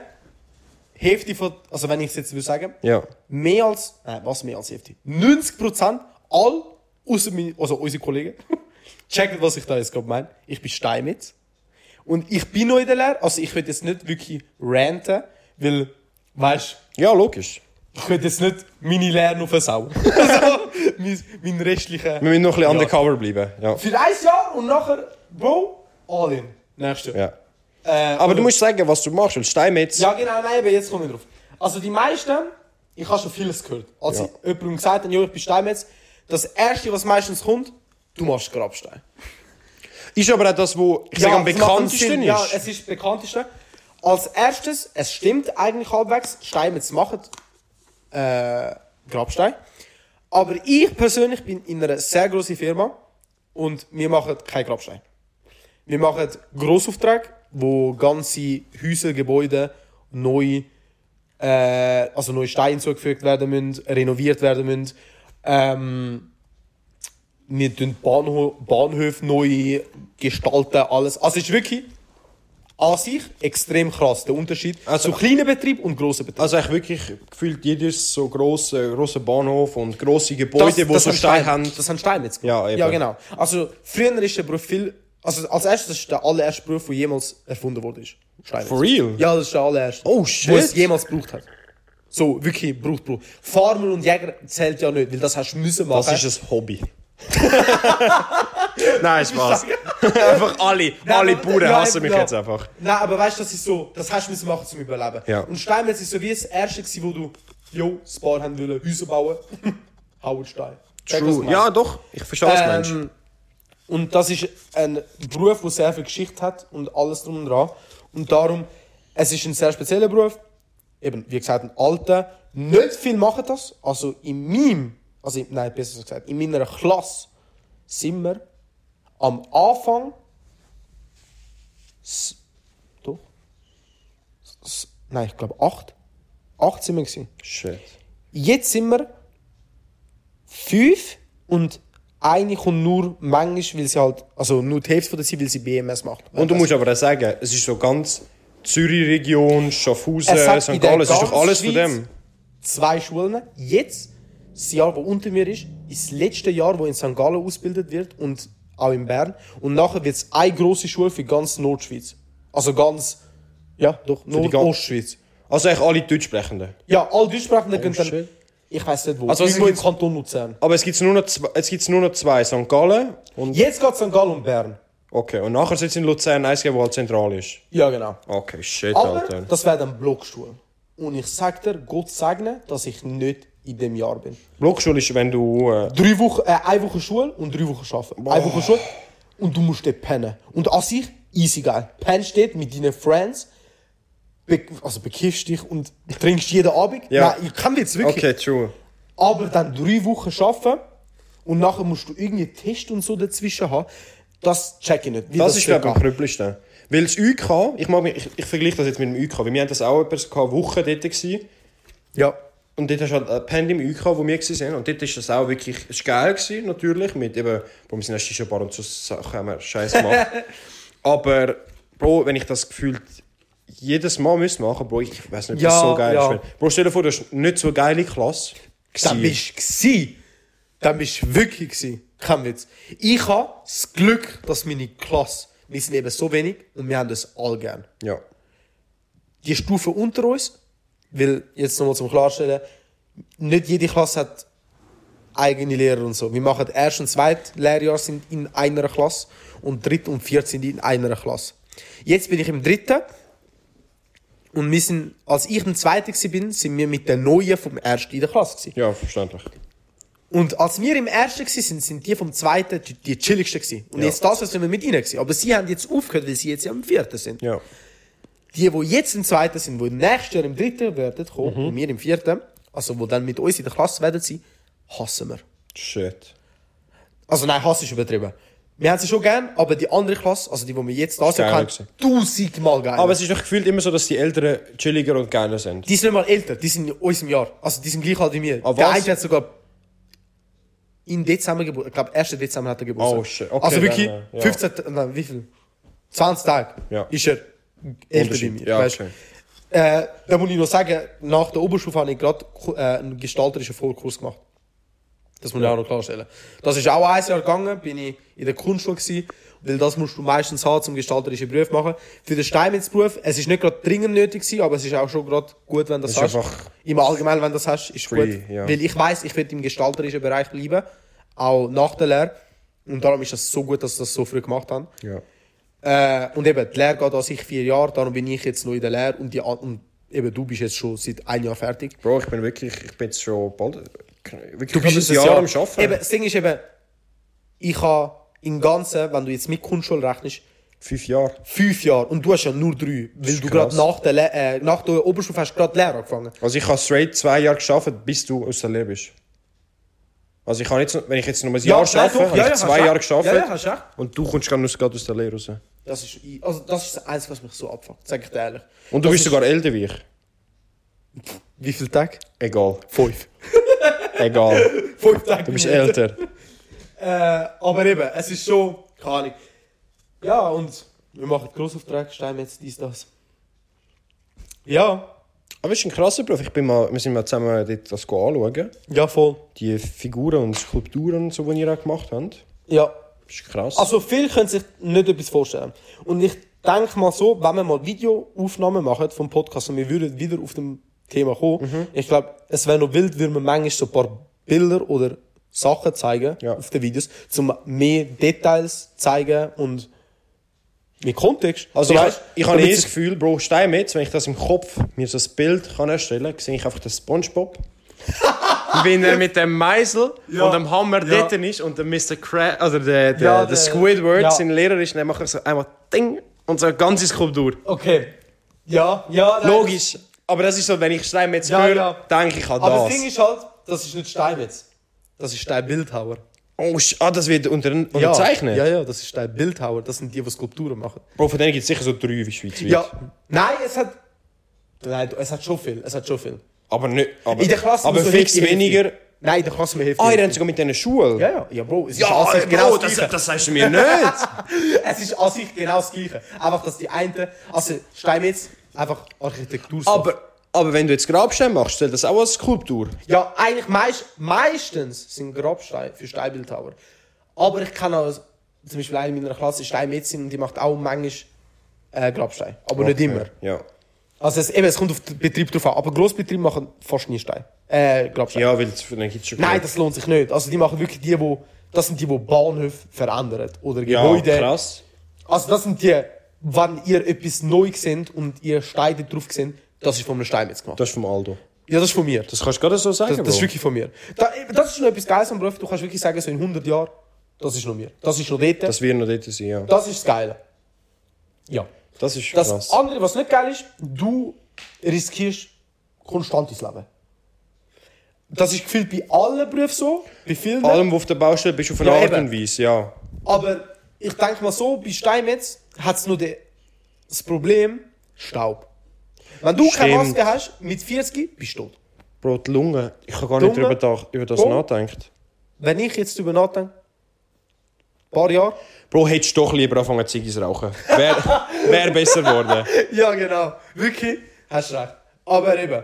Hälfte von, also wenn ich es jetzt will sagen, Ja. mehr als, nein, was mehr als Hälfte? 90% all, außer meine, also unsere Kollegen, [laughs] checken, was ich da jetzt gerade meine. Ich bin Steinmetz. Und ich bin noch in der Lehre, also ich will jetzt nicht wirklich ranten, weil, weißt Ja, logisch. Ich will jetzt nicht meine Lehre noch versauen. [laughs] also, mein, mein restlicher. Wir müssen noch ein bisschen Ja. undercover bleiben. Ja. Für ein Jahr und nachher, Bro, all in. Nächstes Jahr. ja. Äh, Aber du musst sagen, was du machst, weil Steinmetz... Ja, genau, nein, aber jetzt komme ich drauf. Also die meisten, ich habe schon vieles gehört. Als Ja. ich jemandem gesagt habe, ja, ich bin Steinmetz, das erste, was meistens kommt, du machst Grabstein. Ist aber auch das, wo ich sage, am bekanntesten ist. Ja, es ist das bekannteste. Als erstes, es stimmt eigentlich halbwegs, Steinmetz machen äh, Grabstein. Aber ich persönlich bin in einer sehr grossen Firma und wir machen keinen Grabstein. Wir machen Grossaufträge wo ganze Häuser, Gebäude neu, äh, also neue Steine hinzugefügt werden müssen, renoviert werden müssen. Ähm, wir tun Bahnho Bahnhöfe neu gestalten, alles. Also es ist wirklich an sich extrem krass, der Unterschied Also- zu kleinen Betrieb und grossen Betrieb. Also eigentlich wirklich gefühlt jedes so grosse, grosse Bahnhof und grosse Gebäude, wo so haben Steine haben. Das haben Steine jetzt Ja, gemacht. eben. ja, genau. Also, früher ist der Beruf viel. Also, als erstes das ist der allererste Beruf, der jemals erfunden wurde. Ist. Steine. For real? Ja, das ist der allererste. Oh, Wo shit. es jemals gebraucht hat. So, wirklich, braucht, braucht. Farmer und Jäger zählt ja nicht, weil das hast du müssen machen. Das ist ein Hobby. [laughs] Nein, Spaß. einfach alle, [laughs] alle aber- Bauern ja, hassen mich ja. jetzt einfach. Nein, aber weißt du, das ist so, das hast du müssen machen zum Überleben. Ja. Und Steinmetz ist so wie das erste gewesen, wo du, jo, das Paar haben wollen, Häuser bauen. [laughs] Howard Stein. Check, was ich True. meine. Ja, doch. Ich verstehe es, Mensch. Ähm, und das ist ein Beruf, der sehr viel Geschichte hat und alles drum und dran. Und darum, es ist ein sehr spezieller Beruf. Eben, wie gesagt, ein alter. Nicht viel machen das. Also in meinem, also in, nein, besser gesagt, in meiner Klasse sind wir am Anfang. Doch? Nein, ich glaube acht. Acht sind wir gewesen. Shit. Jetzt sind wir fünf und eine kommt nur manchmal, weil sie halt, also nur die Hälfte von der Zeit, weil sie BMS macht. Und du musst aber auch sagen, es ist so ganz Zürich-Region, Schaffhausen, St. Gallen, es ist doch alles von Schweiz dem. Zwei Schulen. Jetzt, das Jahr, das unter mir ist, ist das letzte Jahr, wo in St. Gallen ausgebildet wird und auch in Bern. Und nachher wird es eine grosse Schule für ganz Nordschweiz. Also ganz, ja, doch, Nordostschweiz. Also eigentlich alle Deutschsprechenden. Ja, alle Deutschsprechenden können dann, shit. ich weiß nicht wo, Also es im Kanton Luzern. Aber es gibt nur noch zwei, es gibt's nur noch zwei, St. Gallen und... Jetzt geht St. Gallen und Bern. Okay, und nachher sitzt in Luzern eins, wo halt zentral ist. Ja, genau. Okay, shit, Aber Alter. das wäre dann Blockstuhl. Und ich sag dir, Gott segne, dass ich nicht in dem Jahr bin. Blockschule ist, wenn du... Äh, Drei Wochen, äh, eine Woche Schule und drei Wochen arbeiten. Eine Woche Schule und du musst dort pennen. Und an sich, easy geil. Pennst dort mit deinen Friends, be also bekiffst dich und trinkst jeden Abend. Ja. Nein, ich kann jetzt wirklich. okay, true. Aber dann drei Wochen arbeiten und nachher musst du irgendwie Test und so dazwischen haben. Das check ich nicht. wie Das ist, glaube ich, am krüppelsten. Weil das UK, ich, mag mich, ich, ich vergleiche das jetzt mit dem UK, weil wir haben das auch etwas gehabt, Woche dort gewesen. Ja. Und dort hast du halt ein Pen im UK, wo wir waren. Und dort ist das auch wirklich, war geil gewesen, natürlich, mit eben, wo wir sind erst schon Bar und so Sachen haben wir Scheiß gemacht. [laughs] Aber, Bro, wenn ich das gefühlt jedes Mal müsste machen, Bro, ich weiß nicht, ob das Ja, so geil ja. ist. Bro, stell dir vor, du hast nicht so eine geile Klasse. Dann gewesen. bist du. Dann bist du wirklich gsi. Kein Witz. Ich habe das Glück, dass meine Klasse, wir sind eben so wenig und wir haben das all gern. Ja. Die Stufe unter uns, weil, jetzt nochmal zum Klarstellen, nicht jede Klasse hat eigene Lehrer und so. Wir machen erst und zweit Lehrjahr sind in einer Klasse und dritt und viert sind in einer Klasse. Jetzt bin ich im dritten und wir sind, als ich im zweiten gsi bin, sind wir mit der Neuen vom ersten in der Klasse gewesen. Ja, verständlich. Und als wir im ersten gsi sind, sind die vom zweiten die, die chilligsten gsi. Und Ja. jetzt das, was wir mit ihnen gsi. Aber sie haben jetzt aufgehört, weil sie jetzt ja im vierten sind. Ja. Die, die jetzt im zweiten sind, die nächstes Jahr im dritten werden kommen, Mhm. und wir im vierten, also die dann mit uns in der Klasse werden sein, hassen wir. Shit. Also nein, Hass ist übertrieben. Wir haben sie schon gern, aber die andere Klasse, also die, die wir jetzt da sind, Geiler gewesen. tausendmal geil. Aber es ist doch gefühlt immer so, dass die Älteren chilliger und geiler sind. die sind nicht mal älter, die sind in unserem Jahr. Also die sind gleich alt wie wir. Ah, Der was? eine hat sogar im Dezember Geburtstag. Ich glaube, 1. Dezember hat er Geburtstag. Oh, shit. Okay, also wirklich, dann, äh, ja. 15, nein, wie viel? 20 Tage Ja. ist er mir. Ja, weißt? okay. äh, da muss ich noch sagen, nach der Oberstufe habe ich gerade äh, einen gestalterischen Vorkurs gemacht. Das muss ich auch noch klarstellen. Das ist auch ein Jahr gegangen, bin ich in der Kunstschule gewesen, weil das musst du meistens haben, zum gestalterischen Beruf machen. Für den Steinmetzberuf, es ist nicht gerade dringend nötig gewesen, aber es ist auch schon gerade gut, wenn du das Ist hast. Im Allgemeinen, wenn du das hast, ist free, gut. ja. Weil ich weiß, ich werde im gestalterischen Bereich bleiben, auch nach der Lehre. Und darum ist das so gut, dass sie das so früh gemacht haben. Ja. Äh, und eben, die Lehre geht an sich vier Jahre, darum bin ich jetzt noch in der Lehre und, die, und eben du bist jetzt schon seit ein Jahr fertig. Bro, ich bin wirklich, ich bin jetzt schon bald, wirklich Du bist ein jetzt Jahr am Arbeiten. Eben, das Ding ist eben, ich habe im Ganzen, wenn du jetzt mit Kunstschule rechnest, Fünf Jahre. fünf Jahre und du hast ja nur drei, weil du gerade nach der, Le äh, nach der Oberstufe hast gerade Lehre angefangen. Also ich habe straight zwei Jahre geschafft, bis du aus der Lehre bist. Also ich kann jetzt, wenn ich jetzt noch ein Ja, Jahr nein, arbeite, habe ja, ich ja, zwei Jahre geschafft Ja, ja, und du kommst gerade aus der Lehre raus. Das ist, also das ist das Einzige, was mich so abfuckt, sag ich dir ehrlich. Und du Das bist ist- sogar älter wie ich. Wie viele Tage? Egal. Fünf. [laughs] Egal. Fünf Tage. Du bist älter. Äh, aber eben, es ist schon, keine Ahnung. Ja, und wir machen Grossaufträge, Steinmetz, dies, das. Ja, Aber es ist ein krasser Beruf. Ich bin mal, wir sind mal zusammen dort das anschauen. ja, voll. Die Figuren und Skulpturen und so, die ihr auch gemacht habt. Ja, Das ist krass. Also viele können sich nicht etwas vorstellen. Und ich denke mal so, wenn wir mal Videoaufnahmen machen vom Podcast und wir würden wieder auf dem Thema kommen, ich glaube, es wäre noch wild, würden wir manchmal so ein paar Bilder oder Sachen zeigen Ja. auf den Videos, um mehr Details zeigen und mehr Kontext. Also So, ich, weißt, ich habe eh das Gefühl, Bro, Steinmetz, wenn ich das im Kopf mir so ein Bild kann erstellen kann, sehe ich einfach den Spongebob. [laughs] wenn er mit dem Meisel Ja. und dem Hammer Ja. dort ist und der Mr. Cra also der, der, Ja, der der- Squidward ja. sein Lehrer ist, dann macht er so einmal Ding und so eine ganze Skulptur. Okay. Ja, ja. Logisch. Aber das ist so, wenn ich Steinmetz Ja, höre, ja. denke ich an Aber das. das Ding ist halt, das ist nicht Steinmetz. Das ist Steinbildhauer. Oh, ah, das wird unter, unterzeichnet? Ja, ja, das ist Steinbildhauer. Das sind die, die Skulpturen machen. Bro, von denen gibt es sicher so drei wie Schweiz. Ja, nein, es hat. Nein, es hat schon viel. Es hat schon viel. Aber nicht. Aber, In der Klasse aber man fix weniger. Nein, in der Klasse mir hilft. Ah, ihr habt sogar mit diesen Schule. Ja, ja, ja, Bro. Es ist Ja, an sich genau Bro, das das, das sagst du mir nicht. [laughs] Es ist an sich genau das Gleiche. Einfach, dass die eine. Also, Steinmetz, einfach Architektur. aber, aber wenn du jetzt Grabstein machst, zählt das auch als Skulptur. Ja, eigentlich meist, meistens sind Grabsteine für Steinbildhauer. Aber ich kann auch. Zum Beispiel eine in meiner Klasse ist Steinmetzin und die macht auch manchmal äh, Grabstein. Aber nicht immer. Ja. Also, es, eben, es kommt auf den Betrieb drauf an. Aber Grossbetriebe machen fast nie Stein. Äh, Grabstein. Ja, weil es für den gibt's schon Nein, das lohnt sich nicht. Also die machen wirklich die, wo das sind die, die Bahnhöfe verändern oder Ja, Gebäude. krass. Also das sind die, wenn ihr etwas neu seht und ihr Steine drauf seht, das ist von einem Steinmetz gemacht. Das ist vom Aldo. ja, das ist von mir. Das, Das kannst du gerade so sagen, das, ist Bro. wirklich von mir. Da, das ist noch etwas Geiles am Beruf. Du kannst wirklich sagen, so in 100 Jahren, das ist noch mir. Das ist noch dort. Das, Das wird noch dort sein, ja. ist das Geile. Ja. Das ist Das krass. andere, was nicht geil ist, du riskierst konstant ins Leben. Das ist gefühlt bei allen Berufen so, bei vielen. Allem, wo auf der Baustelle bist, auf eine Ja, Art eben. und Weise, ja. Aber ich denke mal so, bei Steinmetz hat es nur das Problem Staub. Wenn du keine Stimmt. Maske hast, mit 40 bist du tot. Bro, die Lunge. Ich habe gar nicht Lunge? über das, über das Bro. nachgedacht. Wenn ich jetzt darüber nachdenke, ein paar Jahre. Bro, hättest du doch lieber angefangen, Ziggis zu rauchen. Wäre [laughs] wär besser geworden. Ja, genau. Wirklich, hast recht. Aber eben.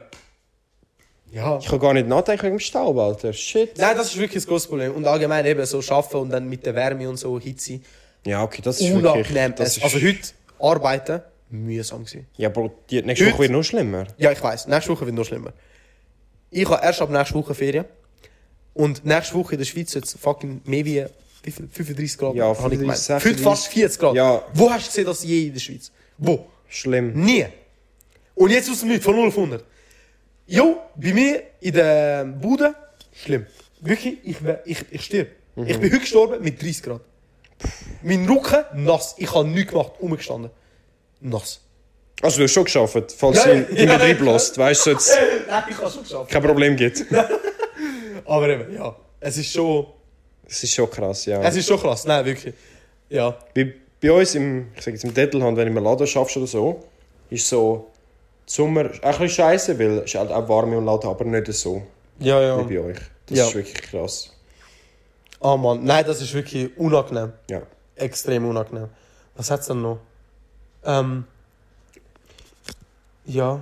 Ja. Ich habe gar nicht nachgedacht wegen dem Staub, Alter. Shit. Nein, das ist wirklich das große Problem. Und allgemein eben so arbeiten und dann mit der Wärme und so Hitze. Ja, okay, das ist wirklich... Unangenehm. Das ist, Also heute arbeiten, mühsam gewesen. ja, Bro, die nächste Heute- Woche wird noch schlimmer. Ja, ich weiß. Nächste Woche wird noch schlimmer. Ich habe erst ab nächste Woche Ferien. Und nächste Woche in der Schweiz jetzt fucking mehr wie, wie viel? 35 Grad. Ja, Habe ich gemeint. 35, Heute fast 40 Grad. Ja. Wo hast du gesehen, dass je in der Schweiz? Wo? Schlimm. Nie. Und jetzt aus dem Nichts, von 0 auf 100. Jo, bei mir in der Bude, schlimm. Wirklich, ich, wär- ich, ich stirb. Mhm. Ich bin heute gestorben mit 30 Grad. Mein Rücken nass. Ich habe nichts gemacht, umgestanden. Nass. Also, du hast schon geschafft, falls Ja, du ja, Betrieb [laughs] lässt. Weißt du, jetzt [laughs] Nein, ich habe schon geschafft. kein Problem gibt. [laughs] Aber eben, ja. Es ist schon, Das ist schon krass, ja. es ist schon krass. Nein, wirklich. Ja. bei, bei uns im, ich sag jetzt im Dettelhand, wenn du im Laden schaffst oder so, ist so, Sommer auch ein bisschen scheiße, weil es ist halt auch warm und laut, aber nicht so Ja, ja. wie bei euch. Das Ja. ist wirklich krass. Oh Mann, nein, das ist wirklich unangenehm. Ja. Extrem unangenehm. Was hat's denn noch? Ähm. Ja.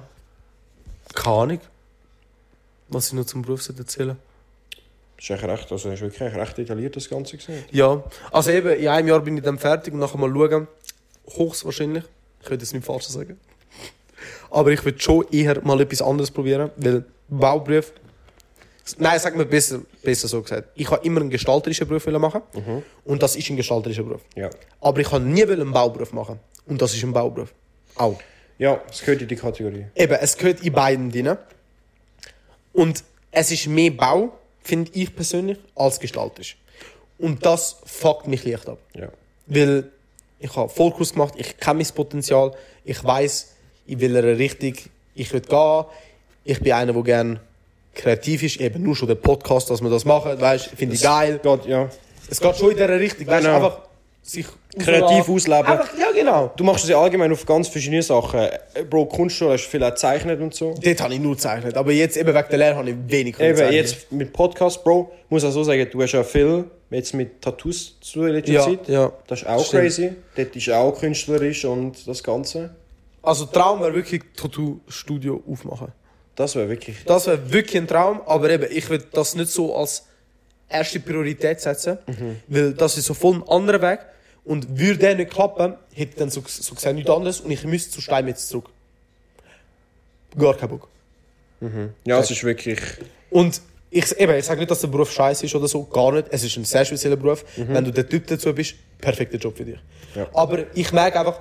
Keine Ahnung. Was ich noch zum Beruf sollte erzählen Das ist echt recht, also ist wirklich echt recht detailliert das Ganze gesehen. Ja. Also eben, in einem Jahr bin ich dann fertig und nachher mal schauen. Höchstwahrscheinlich. Ich könnte es nicht falsch sagen. Aber ich würde schon eher mal etwas anderes probieren, weil Bauberuf. Nein, sag mir besser, besser so gesagt. Ich habe immer einen gestalterischen Beruf machen und das ist ein gestalterischer Beruf. Ja. Aber ich kann nie einen Bauberuf machen und das ist ein Bauberuf. Auch. Ja, das gehört in die Kategorie. Eben, es gehört in beiden drin. Und es ist mehr Bau, finde ich persönlich, als gestalterisch. Und das fuckt mich leicht ab. Ja. Weil ich habe Vollkurs gemacht, ich kenne mein Potenzial, ich weiß, in welcher Richtung ich will gehen. Ich bin einer, der gerne kreativ ist, eben nur schon der Podcast, dass wir das machen, weißt finde ich geil. Geht, ja. Es geht schon in dieser Richtung, weißt Genau. einfach sich Kreativ ausleben. Einfach, ja, genau. Du machst es ja allgemein auf ganz verschiedene Sachen. Äh, Bro, Kunstschule hast du viel auch gezeichnet und so. Dort habe ich nur gezeichnet, aber jetzt eben wegen der Lehre habe ich wenig Eben, gezeichnet. jetzt mit Podcast, Bro, muss auch so sagen, du hast ja viel jetzt mit Tattoos zu letzter Ja, Zeit. ja. Das ist auch Stimmt. crazy. Dort ist auch künstlerisch und das Ganze. Also Traum wäre wirklich Tattoo-Studio aufmachen. Das wäre wirklich. Das wäre wirklich ein Traum, aber eben, ich würde das nicht so als erste Priorität setzen, weil das ist so voll ein anderer Weg und würde der nicht klappen, hätte dann so, so gesagt nichts anderes und ich müsste zu Steinmetz zurück. Gar kein Bock. Ja, es ist wirklich. Und ich, eben, ich sage nicht, dass der Beruf scheiße ist oder so, gar nicht. Es ist ein sehr spezieller Beruf. Wenn du der Typ dazu bist, perfekter Job für dich. Ja. Aber ich merke einfach,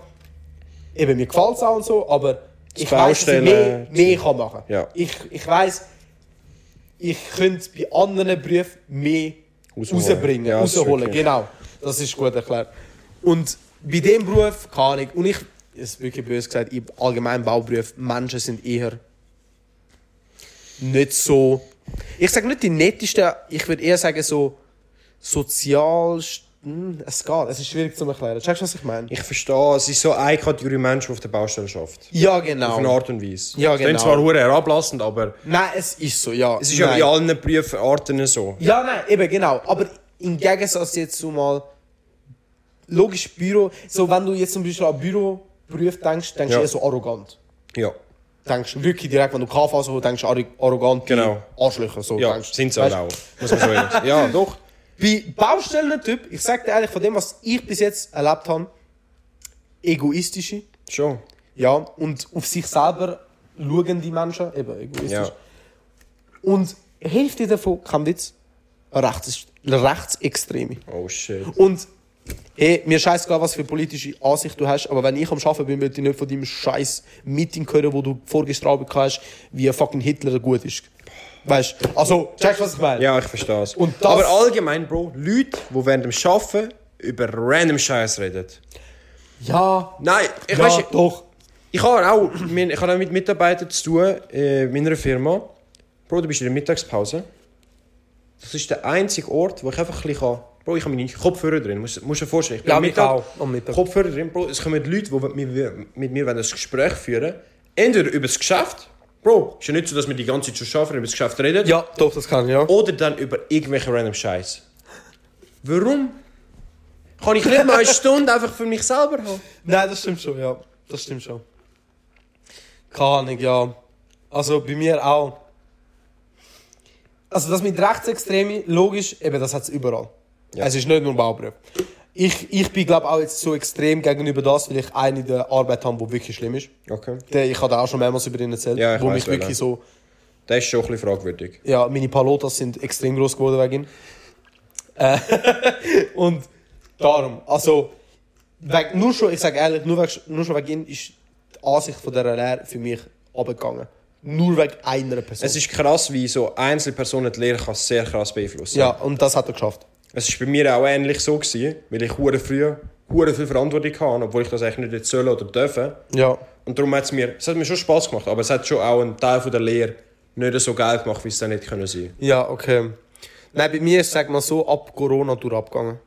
eben, mir gefällt es auch und so, aber ich weiß, dass ich mehr, mehr kann machen Ja. Ich, ich weiß, ich könnte bei anderen Berufen mehr Rausholen. rausbringen, Ja, rausholen. Genau, das ist gut erklärt. Und bei dem Beruf, keine Ahnung, und ich, ist wirklich böse gesagt, im allgemeinen Bauberuf, Menschen sind eher nicht so. Ich sage nicht die nettesten, ich würde eher sagen so sozial. Hm, es geht, es ist schwierig zu erklären. Checkst du, was ich meine? Ich verstehe, es ist so eine Kategorie Mensch, die auf der Baustelle schafft. Ja, Auf eine genau. Art und Weise. Ja, genau. zwar hure herablassend, aber Nein, es ist so, ja. es ist ja Nein. in allen Berufen so. Ja, nein, eben genau. Aber im Gegensatz jetzt so mal logisch Büro, so wenn du jetzt zum Beispiel an Büroberuf denkst, denkst Ja. du eher so arrogant. Ja. Denkst wirklich direkt, wenn du KV so denkst, arro- arrogant, Genau. Arschlöcher so. Ja, denkst. sind sie Weißt- auch. Muss man so ehrlich sagen. Ja, doch. Bei Baustellentyp, ich sag dir ehrlich, von dem, was ich bis jetzt erlebt habe, egoistische, Schon. ja, und auf sich selber schauen die Menschen, eben egoistisch. Ja. Und Hälfte davon, kein Witz, rechts, rechtsextreme. Oh shit. Und hey, mir scheißegal, was für politische Ansicht du hast, aber wenn ich am Arbeiten bin, will ich nicht von deinem scheiß Meeting hören, wo du vorgestrahlt hast, wie fucking Hitler gut ist. Weißt du? Also, checkst du, was ich meine? Ja, ich verstehe es. Und das- Aber allgemein, Bro, Leute, die während dem Arbeiten über random Scheiß reden. Ja, Nein, ich ja weiß, doch. ich habe auch, ich habe auch mit Mitarbeitern zu tun äh, in meiner Firma. Bro, du bist in der Mittagspause. Das ist der einzige Ort, wo ich einfach ein bisschen. Bro, ich habe meine Kopfhörer drin. Musst musst dir vorstellen. Ich bin Ja, Mittag, auch, Mittag. Kopfhörer drin. Bro, es kommen Leute, die mit mir, mit mir ein Gespräch führen Entweder über das Geschäft. Bro, ist ja nicht so, dass wir die ganze Zeit schon arbeiten, über das Geschäft reden. Ja, doch, das kann ja. Oder dann über irgendwelche random Scheiß. Warum? Kann ich nicht mal eine Stunde einfach für mich selber haben? Nein, das stimmt schon, ja. Das stimmt schon. Keine Ahnung, ja. Also bei mir auch. Also das mit Rechtsextremen, logisch, eben das hat es überall. Ja. Es ist nicht nur Bauberuf. Ich, ich bin glaube auch jetzt so extrem gegenüber das, weil ich eine in der Arbeit habe, die wirklich schlimm ist. Okay. Der, ich habe auch schon mehrmals über ihn erzählt, Ja, wo mich wirklich so... Das ist schon ein bisschen fragwürdig. Ja, meine Palotas sind extrem groß geworden wegen ihm. Äh, [laughs] und darum, also, wegen, nur schon, ich sage ehrlich, nur, wegen, nur schon wegen ihm ist die Ansicht von dieser Lehre für mich abgegangen. Nur wegen einer Person. Es ist krass, wie so Einzelpersonen die Lehre kann sehr krass beeinflussen ja, und das hat er geschafft. Es war bei mir auch ähnlich so, gewesen, weil ich hure früh hure viel Verantwortung hatte, obwohl ich das eigentlich nicht sollen oder dürfen. Ja. Und darum hat es mir, es hat mir schon Spaß gemacht, aber es hat schon auch einen Teil von der Lehre nicht so geil gemacht, wie es dann hätte können sein. Ja, okay. Nein, bei mir ist, sag mal so, ab Corona durch abgegangen.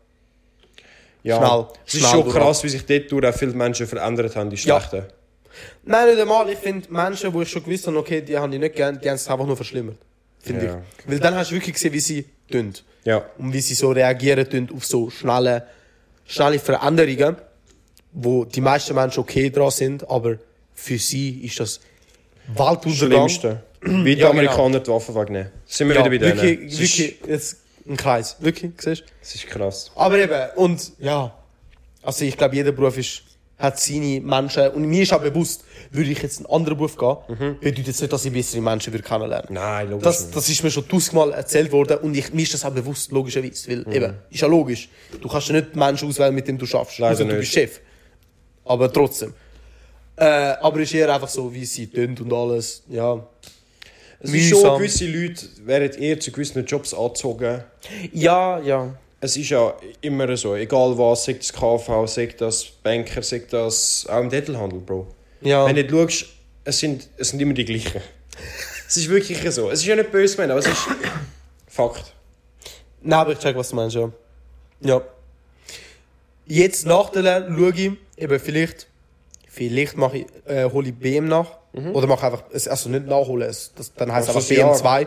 Ja, Schnell, es ist schnell schon krass, wie sich dort durch auch viele Menschen verändert haben, die Ja. Schlechten. Nein, nicht einmal. Ich finde Menschen, wo ich schon gewusst habe, okay, die haben die nicht gern, die haben es einfach nur verschlimmert. Finde Ja. ich. Weil dann hast du wirklich gesehen, wie sie tun. Ja. und wie sie so reagieren tun auf so schnelle, schnelle Veränderungen, wo die meisten Menschen okay dran sind, aber für sie ist das Weltuntergang. Schlimmste. Wie die Ja, Amerikaner die Waffen wegnehmen. Sind wir Ja, wieder bei denen. wirklich, Es wirklich, jetzt ein Kreis, wirklich, siehst du? Es ist krass. Aber eben, und ja, also ich glaube, jeder Beruf ist, hat seine Menschen, und mir ist auch bewusst, würde ich jetzt in einen anderen Beruf gehen, bedeutet das nicht, dass ich bessere Menschen würde kennenlernen Nein, logisch Das, das ist mir schon tausendmal erzählt worden und ich, mir ist das auch bewusst, logischerweise. Mhm. Weil eben, ist ja logisch. Du kannst ja nicht Menschen auswählen, mit denen du schaffst. Außer du bist Chef. Aber trotzdem. Äh, aber es ist eher einfach so, wie sie tun und alles. Ja. Es ist schon, gewisse Leute werden eher zu gewissen Jobs angezogen. Ja, ja. Es ist ja immer so, egal was, sagt das KV, sagt das Banker, sagt das auch im Detailhandel, Bro. Ja. Wenn du nicht schaust, es sind, es sind immer die gleichen. Es ist wirklich so. Es ist ja nicht böse gemeint, aber es ist [coughs] Fakt. Nein, aber ich check, was du meinst, ja. Ja. Jetzt nach der Lehre schaue ich, eben vielleicht, vielleicht mache ich, äh, hole ich BM nach. Oder mache einfach, es- also nicht nachholen, es, das, dann heißt Ach, einfach so ein Jahr. BM2.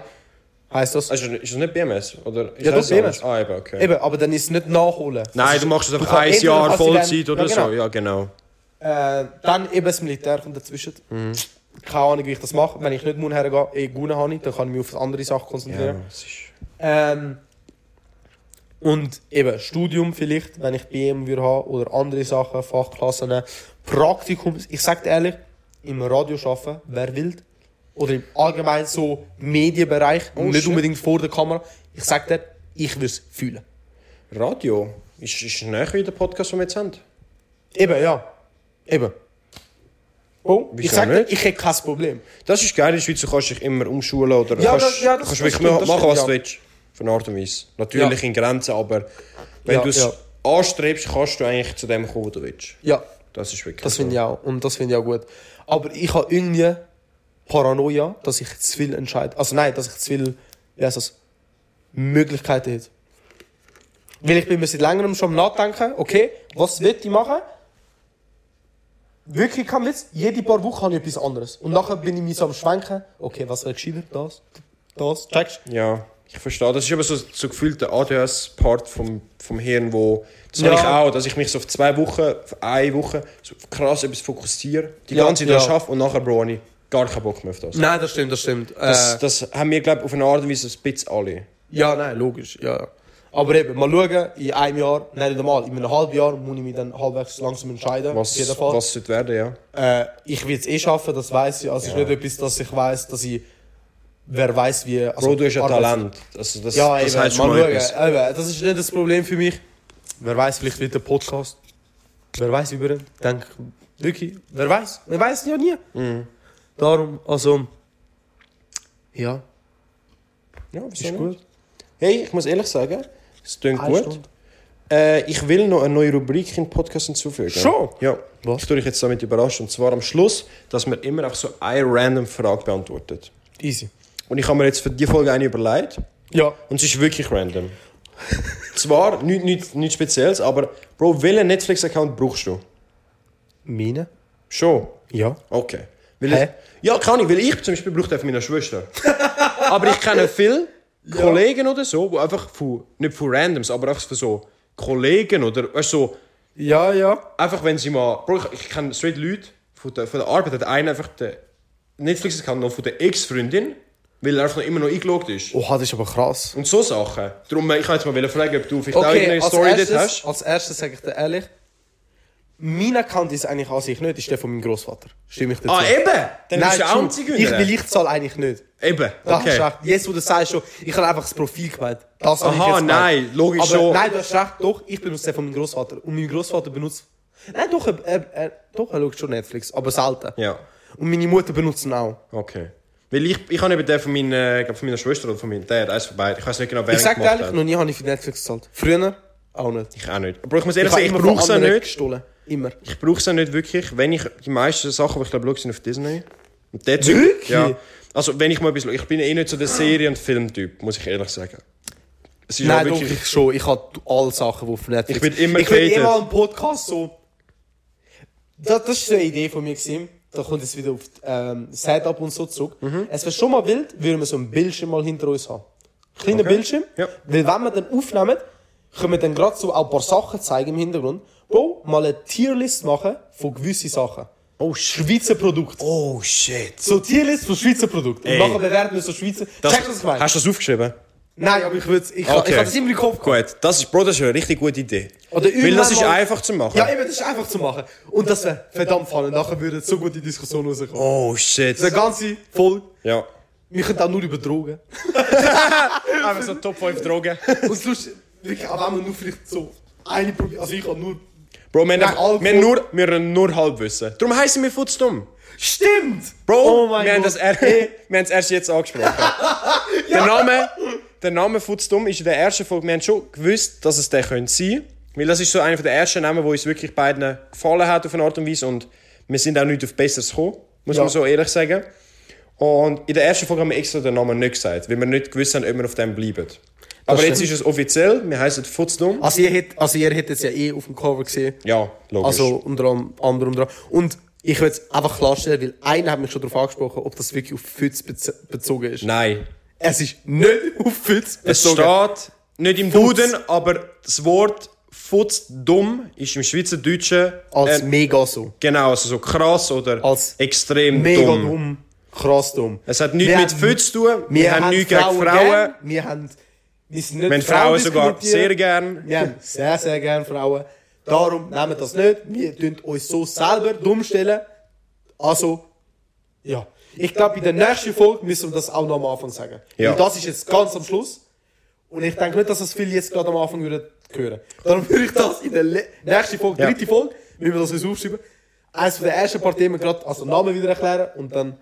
Heißt das? Also, ist das nicht BMS? Oder ist Ja, das doch, BMS. Ah, eben, okay. Eben, aber dann ist es nicht nachholen. Nein, Das du machst es einfach ein Jahr Vollzeit dann- oder ja, genau. so. Ja, genau. Äh, dann eben das Militär kommt dazwischen. Mhm. Keine Ahnung, wie ich das mache. Wenn ich nicht muss hergehen, eh Gune habe ich, dann kann ich mich auf andere Sachen Ja, konzentrieren. es ist... Ähm, und eben Studium vielleicht, wenn ich BM würde haben oder andere Sachen, Fachklassen, Praktikum. Ich sag dir ehrlich, im Radio arbeiten, wer will. Oder im allgemeinen so Medienbereich, Oh, nicht shit. unbedingt vor der Kamera. Ich sag dir, ich würde es fühlen. Radio ist, ist näher wie der Podcast, den wir jetzt haben. Eben, ja. Eben. Oh, ich sag dir, ich hätte kein Problem. Das ist geil in der Schweiz, du kannst dich immer umschulen oder Ja, kannst, das- ja, das- kannst das wirklich stimmt, machen, das was stimmt, du ja. willst. Von Art und Weise. Natürlich Ja. in Grenzen, aber wenn Ja, du es ja. anstrebst, kannst du eigentlich zu dem kommen, wo du willst. Ja, Das ist wirklich das finde ich auch. Und das finde ich auch gut. Aber ich habe irgendwie Paranoia, dass ich zu viel entscheide. Also nein, dass ich zu viel, wie heißt das, Möglichkeiten hätte. Weil ich bin mir seit längerem schon am Nachdenken, okay, was will ich machen? Wirklich kein Witz, jede paar Wochen habe ich etwas anderes. Und nachher bin ich mir so am Schwenken, okay, was wäre gescheiter? Das, das, checkst Ja, ich verstehe. Das ist aber so, so gefühlt der ADHS-Part vom, vom Hirn, wo... Das Ja. habe ich auch, dass ich mich so auf zwei Wochen, auf eine Woche so krass etwas fokussiere, die Ja, ganze Zeit ja. schaffe und nachher, habe ich gar keinen Bock mehr auf das. Nein, das stimmt, das stimmt. Das, Äh, das haben wir, glaube ich, auf eine Art und Weise ein bisschen alle. Ja, nein, logisch, ja. ja. Aber eben, mal schauen, in einem Jahr, nein, nicht einmal, in einem halben Jahr muss ich mich dann halbwegs langsam entscheiden. Was, jeden Fall. was sollte werden, ja. Äh, ich will es eh schaffen, das weiß ich. Also es ist nicht etwas, dass ich weiß, dass ich, wer weiß wie. Also Bro, du hast ja Talent. Also das, Ja, das eben, heißt mal schauen. Eben, das ist nicht das Problem für mich. Wer weiß, vielleicht wird der Podcast. Wer weiß über ihn. Ich denke, wirklich, wer weiß. Man weiß ja nie. Mhm. Darum, also, ja, Ja, ist nicht? gut. Hey, ich muss ehrlich sagen, es klingt Eine gut. Äh, ich will noch eine neue Rubrik in den Podcast hinzufügen. Schon? Ja. Was? Ich tue dich jetzt damit überraschen. Und zwar am Schluss, dass man immer auch so eine random Frage beantwortet. Easy. Und ich habe mir jetzt für die Folge eine überlegt. Ja. Und sie ist wirklich random. [laughs] zwar nichts nicht, nicht Spezielles, aber Bro, welchen Netflix-Account brauchst du? Meine? Schon? Ja. Okay. Weil Hä? Ich, ja, kann ich, weil ich zum Beispiel brauche von meiner Schwester. [laughs] aber ich kenne viele Kollegen oder so, die einfach von, nicht von Randoms, aber einfach von so Kollegen oder weißt, so, Ja, ja. einfach wenn sie mal, Bro, ich, ich kenne straight Leute von der, von der Arbeit, hat einer einfach den Netflix-Account noch von der Ex-Freundin, weil er einfach noch immer noch eingeloggt ist. Oha, das ist aber krass. Und so Sachen. Darum, ich wollte jetzt mal fragen, ob du vielleicht auch Okay, irgendeine als Story dort erstes, hast. als erstes sage ich dir ehrlich, mein Account ist eigentlich an sich nicht, ist der von meinem Großvater. Stimme ich dazu? Ah, eben! Dann bist du auch. Ich will ich zahle eigentlich nicht. Eben, Das ist okay. recht. Jetzt, wo du sagst, schon, ich habe einfach das Profil gemeint. Das habe ich Aha, jetzt gemeint. nein, logisch Aber schon. Nein, du hast recht, doch, ich benutze den von meinem Großvater. Und mein Großvater benutzt. Nein, doch, er, er, er, doch, er schaut schon Netflix, aber selten. Ja. Und meine Mutter benutzt ihn auch. Okay. Weil ich, ich habe eben den von meiner, ich glaub, von meiner Schwester oder von meinem Dad, eins von beiden. Ich weiß nicht genau, wer Ich ihn sag dir gemacht ehrlich, hat. noch nie habe ich für Netflix gezahlt. Früher auch nicht. Ich auch nicht. Aber ich muss ehrlich habe sagen, ich brauche es auch nicht. gestohlen. Immer. Ich brauche es auch nicht wirklich. Wenn ich, die meisten Sachen, die ich glaube, schaue, sind auf Disney. Und der Typ, Wirklich? Ja. Also, wenn ich mal schaue. Ich bin eh nicht so der Serien- und Filmtyp, muss ich ehrlich sagen. Es ist Nein, auch doch, wirklich... ich schon. Ich habe alle Sachen, die auf Netflix Ich bin immer Ich will gehatet. immer einen Podcast so. Das, das ist eine Idee von mir. Gewesen. Da kommt jetzt wieder auf ähm, Setup und so zurück. Mhm. Es wäre schon mal wild, würden wir so einen Bildschirm mal hinter uns haben. Kleiner Okay. Bildschirm. Ja. Weil wenn wir dann aufnehmen, können wir dann gerade so auch ein paar Sachen zeigen im Hintergrund. Bro, mal eine Tierlist machen von gewissen Sachen. Oh, shit. Schweizer Produkte. Oh, shit. So Tierlist von Schweizer Produkten. Und Ey. nachher bewerten wir so Schweizer. Das, Checkst du, was ich meine? hast du das aufgeschrieben? Nein, aber ich würde ich, okay. ich hab das immer im Kopf. Gut, das ist, Bro, das ist eine richtig gute Idee. Oder Weil das ist mal- einfach zu machen. Ja, eben, das ist einfach zu machen. Und das wäre verdammt spannend. Nachher würde so gute Diskussion rauskommen. Oh, shit. Eine ganze Folge. Ja. Wir können auch nur über Drogen. [laughs] Einfach so Top 5 Drogen. Und das Lustige, wirklich, auch wenn wir nur vielleicht so eine probieren. Also ich habe nur... Bro, wir, Nein, haben, wir, haben nur, wir haben nur Halbwissen. Darum heißen wir Futzdumm. Stimmt! Bro, Oh wir, haben das er, [laughs] wir haben es erst jetzt angesprochen. [laughs] Der Name, der Name Futzdumm ist in der ersten Folge, wir haben schon gewusst, dass es der könnte sein. Weil das ist so einer der ersten Namen, wo uns wirklich beiden gefallen hat auf eine Art und Weise. Und wir sind auch nicht auf Besseres gekommen, muss Ja. man so ehrlich sagen. Und in der ersten Folge haben wir extra den Namen nicht gesagt, weil wir nicht gewusst haben, ob wir auf dem bleiben. Aber jetzt ist es offiziell, wir heißen Futzdumm. Also ihr hättet also ihr hättet es ja eh auf dem Cover gesehen. Ja, logisch. Also unter anderem dran. Und ich will jetzt einfach klarstellen, weil einer hat mich schon darauf angesprochen, ob das wirklich auf Fütz bez bezogen ist. Nein. Es ist nicht auf Fütz Es bezogen. steht nicht im Futz. Duden, aber das Wort Futzdumm ist im Schweizerdeutschen als äh, mega so. genau, also so krass oder Als extrem Mega dumm. dumm. Krass dumm. Es hat nichts Wir mit haben- Fütz zu tun, wir, haben nichts gegen Frauen. gern. Wir haben, wir nicht Wir haben Frauen sogar sehr gern. Wir haben sehr, sehr gerne Frauen. Darum nehmen wir das nicht. Wir tun uns so selber dumm stellen. Also, ja. Ich glaube, in der nächsten Folge müssen wir das auch noch am Anfang sagen. Ja. Weil das ist jetzt ganz am Schluss. Und ich denke nicht, dass das viele jetzt gerade am Anfang würden hören. Darum würde ich das in der nächsten Folge, Ja. dritte Folge, müssen wir das uns aufschreiben. Eines von der ersten paar Themen gerade, also Namen wieder erklären und dann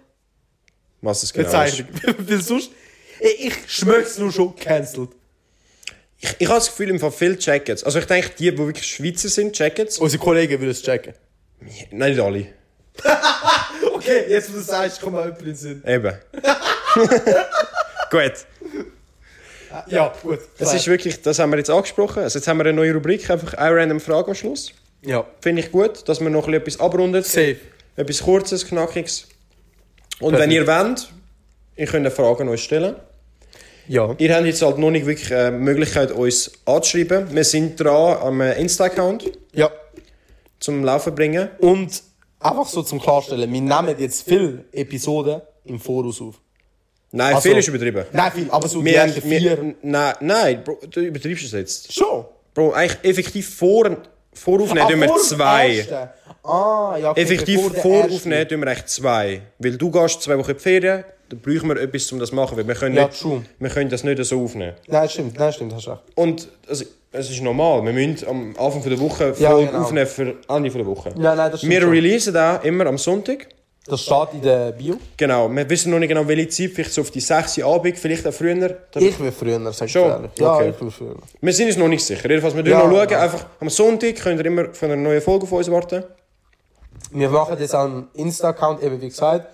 Was es genau ist. Bezeichnung. [laughs] Weil sonst, ich, ich schmeckt's nur schon cancelled. Ich, ich habe das Gefühl, im Fall viele checken es. Also ich denke, die, die wirklich Schweizer sind, checken es. Unsere Kollegen würden es checken. Nein, nicht alle. [laughs] Okay, jetzt wo du sagst, komm mal jemand in den Sinn. Eben. [laughs] Gut. Ja, gut. Das ist wirklich, das haben wir jetzt angesprochen. Also jetzt haben wir eine neue Rubrik, einfach eine random Frage am Schluss. Ja, Finde ich gut, dass wir noch ein bisschen etwas abrundet. safe. Etwas Kurzes, Knackiges. Und Perfekt. wenn ihr wollt, ihr könnt eine Frage an uns stellen. Ja. Ihr habt jetzt halt noch nicht wirklich äh, die Möglichkeit, uns anzuschreiben. Wir sind dran am äh, Insta-Account Ja. zum Laufen bringen. Und einfach so zum Klarstellen, wir nehmen jetzt viele Episoden im Voraus auf. Nein, Also- viel ist übertrieben. Nein, viel, aber so die Wir haben, ersten vier. wir, nein, nein, Bro, du übertreibst es jetzt. Schon. Bro, eigentlich effektiv vor, voraufnehmen tun wir vor zwei. Ah, ja, okay, Effektiv voraufnehmen tun wir echt zwei. Weil du gehst zwei Wochen in die Ferien, dann brauchen wir etwas, um das zu machen. Weil wir können, Ja, nicht, true. wir können das nicht so aufnehmen. Nein, stimmt, nein, stimmt, hast recht. Und also, es ist normal. Wir müssen am Anfang der Woche Ja, voll genau. aufnehmen für Ende der Woche. Ja, nein, das stimmt wir schon. releasen da immer am Sonntag. Das steht in der Bio. Genau. Wir wissen noch nicht genau, welche Zeit. Vielleicht so auf die 6 Uhr Abend, vielleicht auch früher. Ich will früher, sag ich Schon? ehrlich. Ja, Okay. ich will früher. Wir sind uns noch nicht sicher. Jedenfalls, wir Ja, ja, noch schauen. ja. Einfach am Sonntag könnt ihr immer für eine neue Folge von uns warten. Wir machen jetzt auch einen Insta-Account, eben wie gesagt.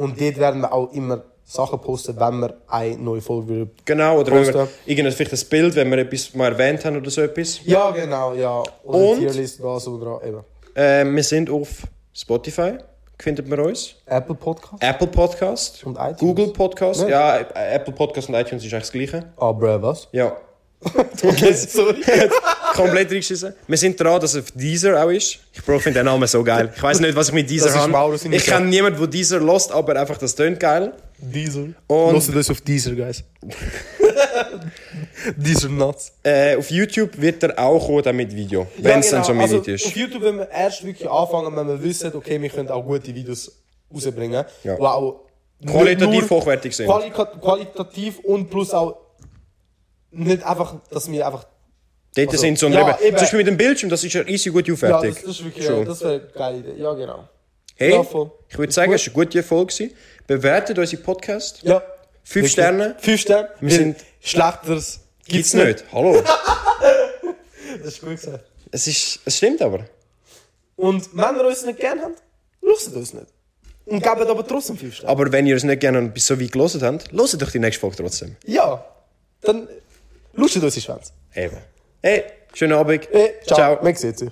Und dort werden wir auch immer Sachen posten, wenn wir eine neue Folge. Genau. Oder wenn wir Posten. irgendein vielleicht ein Bild, wenn wir etwas mal erwähnt haben oder so etwas. Ja, genau, ja. Oder Und? Tierlist, was oder eben. Äh, wir sind auf Spotify. Findet man uns. Apple Podcast Apple Podcast. und iTunes. Google Podcast. Ja. Ja, Apple Podcast und iTunes ist eigentlich das gleiche. Ah, bruh, was? Ja. [laughs] Okay, sorry. [laughs] Komplett reingeschissen. Wir sind dran, dass es auf Deezer auch ist. Ich Bro, finde den Namen so geil. Ich weiß nicht, was ich mit Deezer habe. Ich kenne niemanden, der Deezer lost, aber einfach das tönt geil. Diesel. Und- Hört das auf Deezer, guys. [laughs] Deezer Nuts. Äh, auf YouTube wird er auch kommen, mit Video. Wenn es dann so also, ist. Auf YouTube, wenn wir erst wirklich anfangen, wenn wir wissen, okay, wir können auch gute Videos rausbringen. Ja. Auch Qualitativ hochwertig sind. Qualitativ und plus auch nicht einfach, dass wir einfach. Dort also, sind so ein ja, eben, eben. Zum Beispiel mit dem Bildschirm, das ist ja easy gut Ja, aufwertig. das, das ist wirklich, Schon. das wäre eine geile Idee. Ja, genau. hey, ja, ich würde sagen, es war eine gute Folge. gewesen. Bewertet unseren Podcast. Ja. Fünf Wirklich. Sterne. Fünf Sterne. Wir sind- Schlechteres Gibt's nicht. Hallo. [laughs] Das ist gut gesagt. es, ist, es stimmt aber. Und wenn ihr uns nicht gern habt, lustet uns nicht. Und gebt aber trotzdem fünf Sterne. Aber wenn ihr es nicht gerne bis so weit gelesen habt, hört doch die nächste Folge trotzdem. Ja. Dann lustet uns die Schwänze. Eben. Hey, schönen Abend. Hey, ciao. Man sieht sich.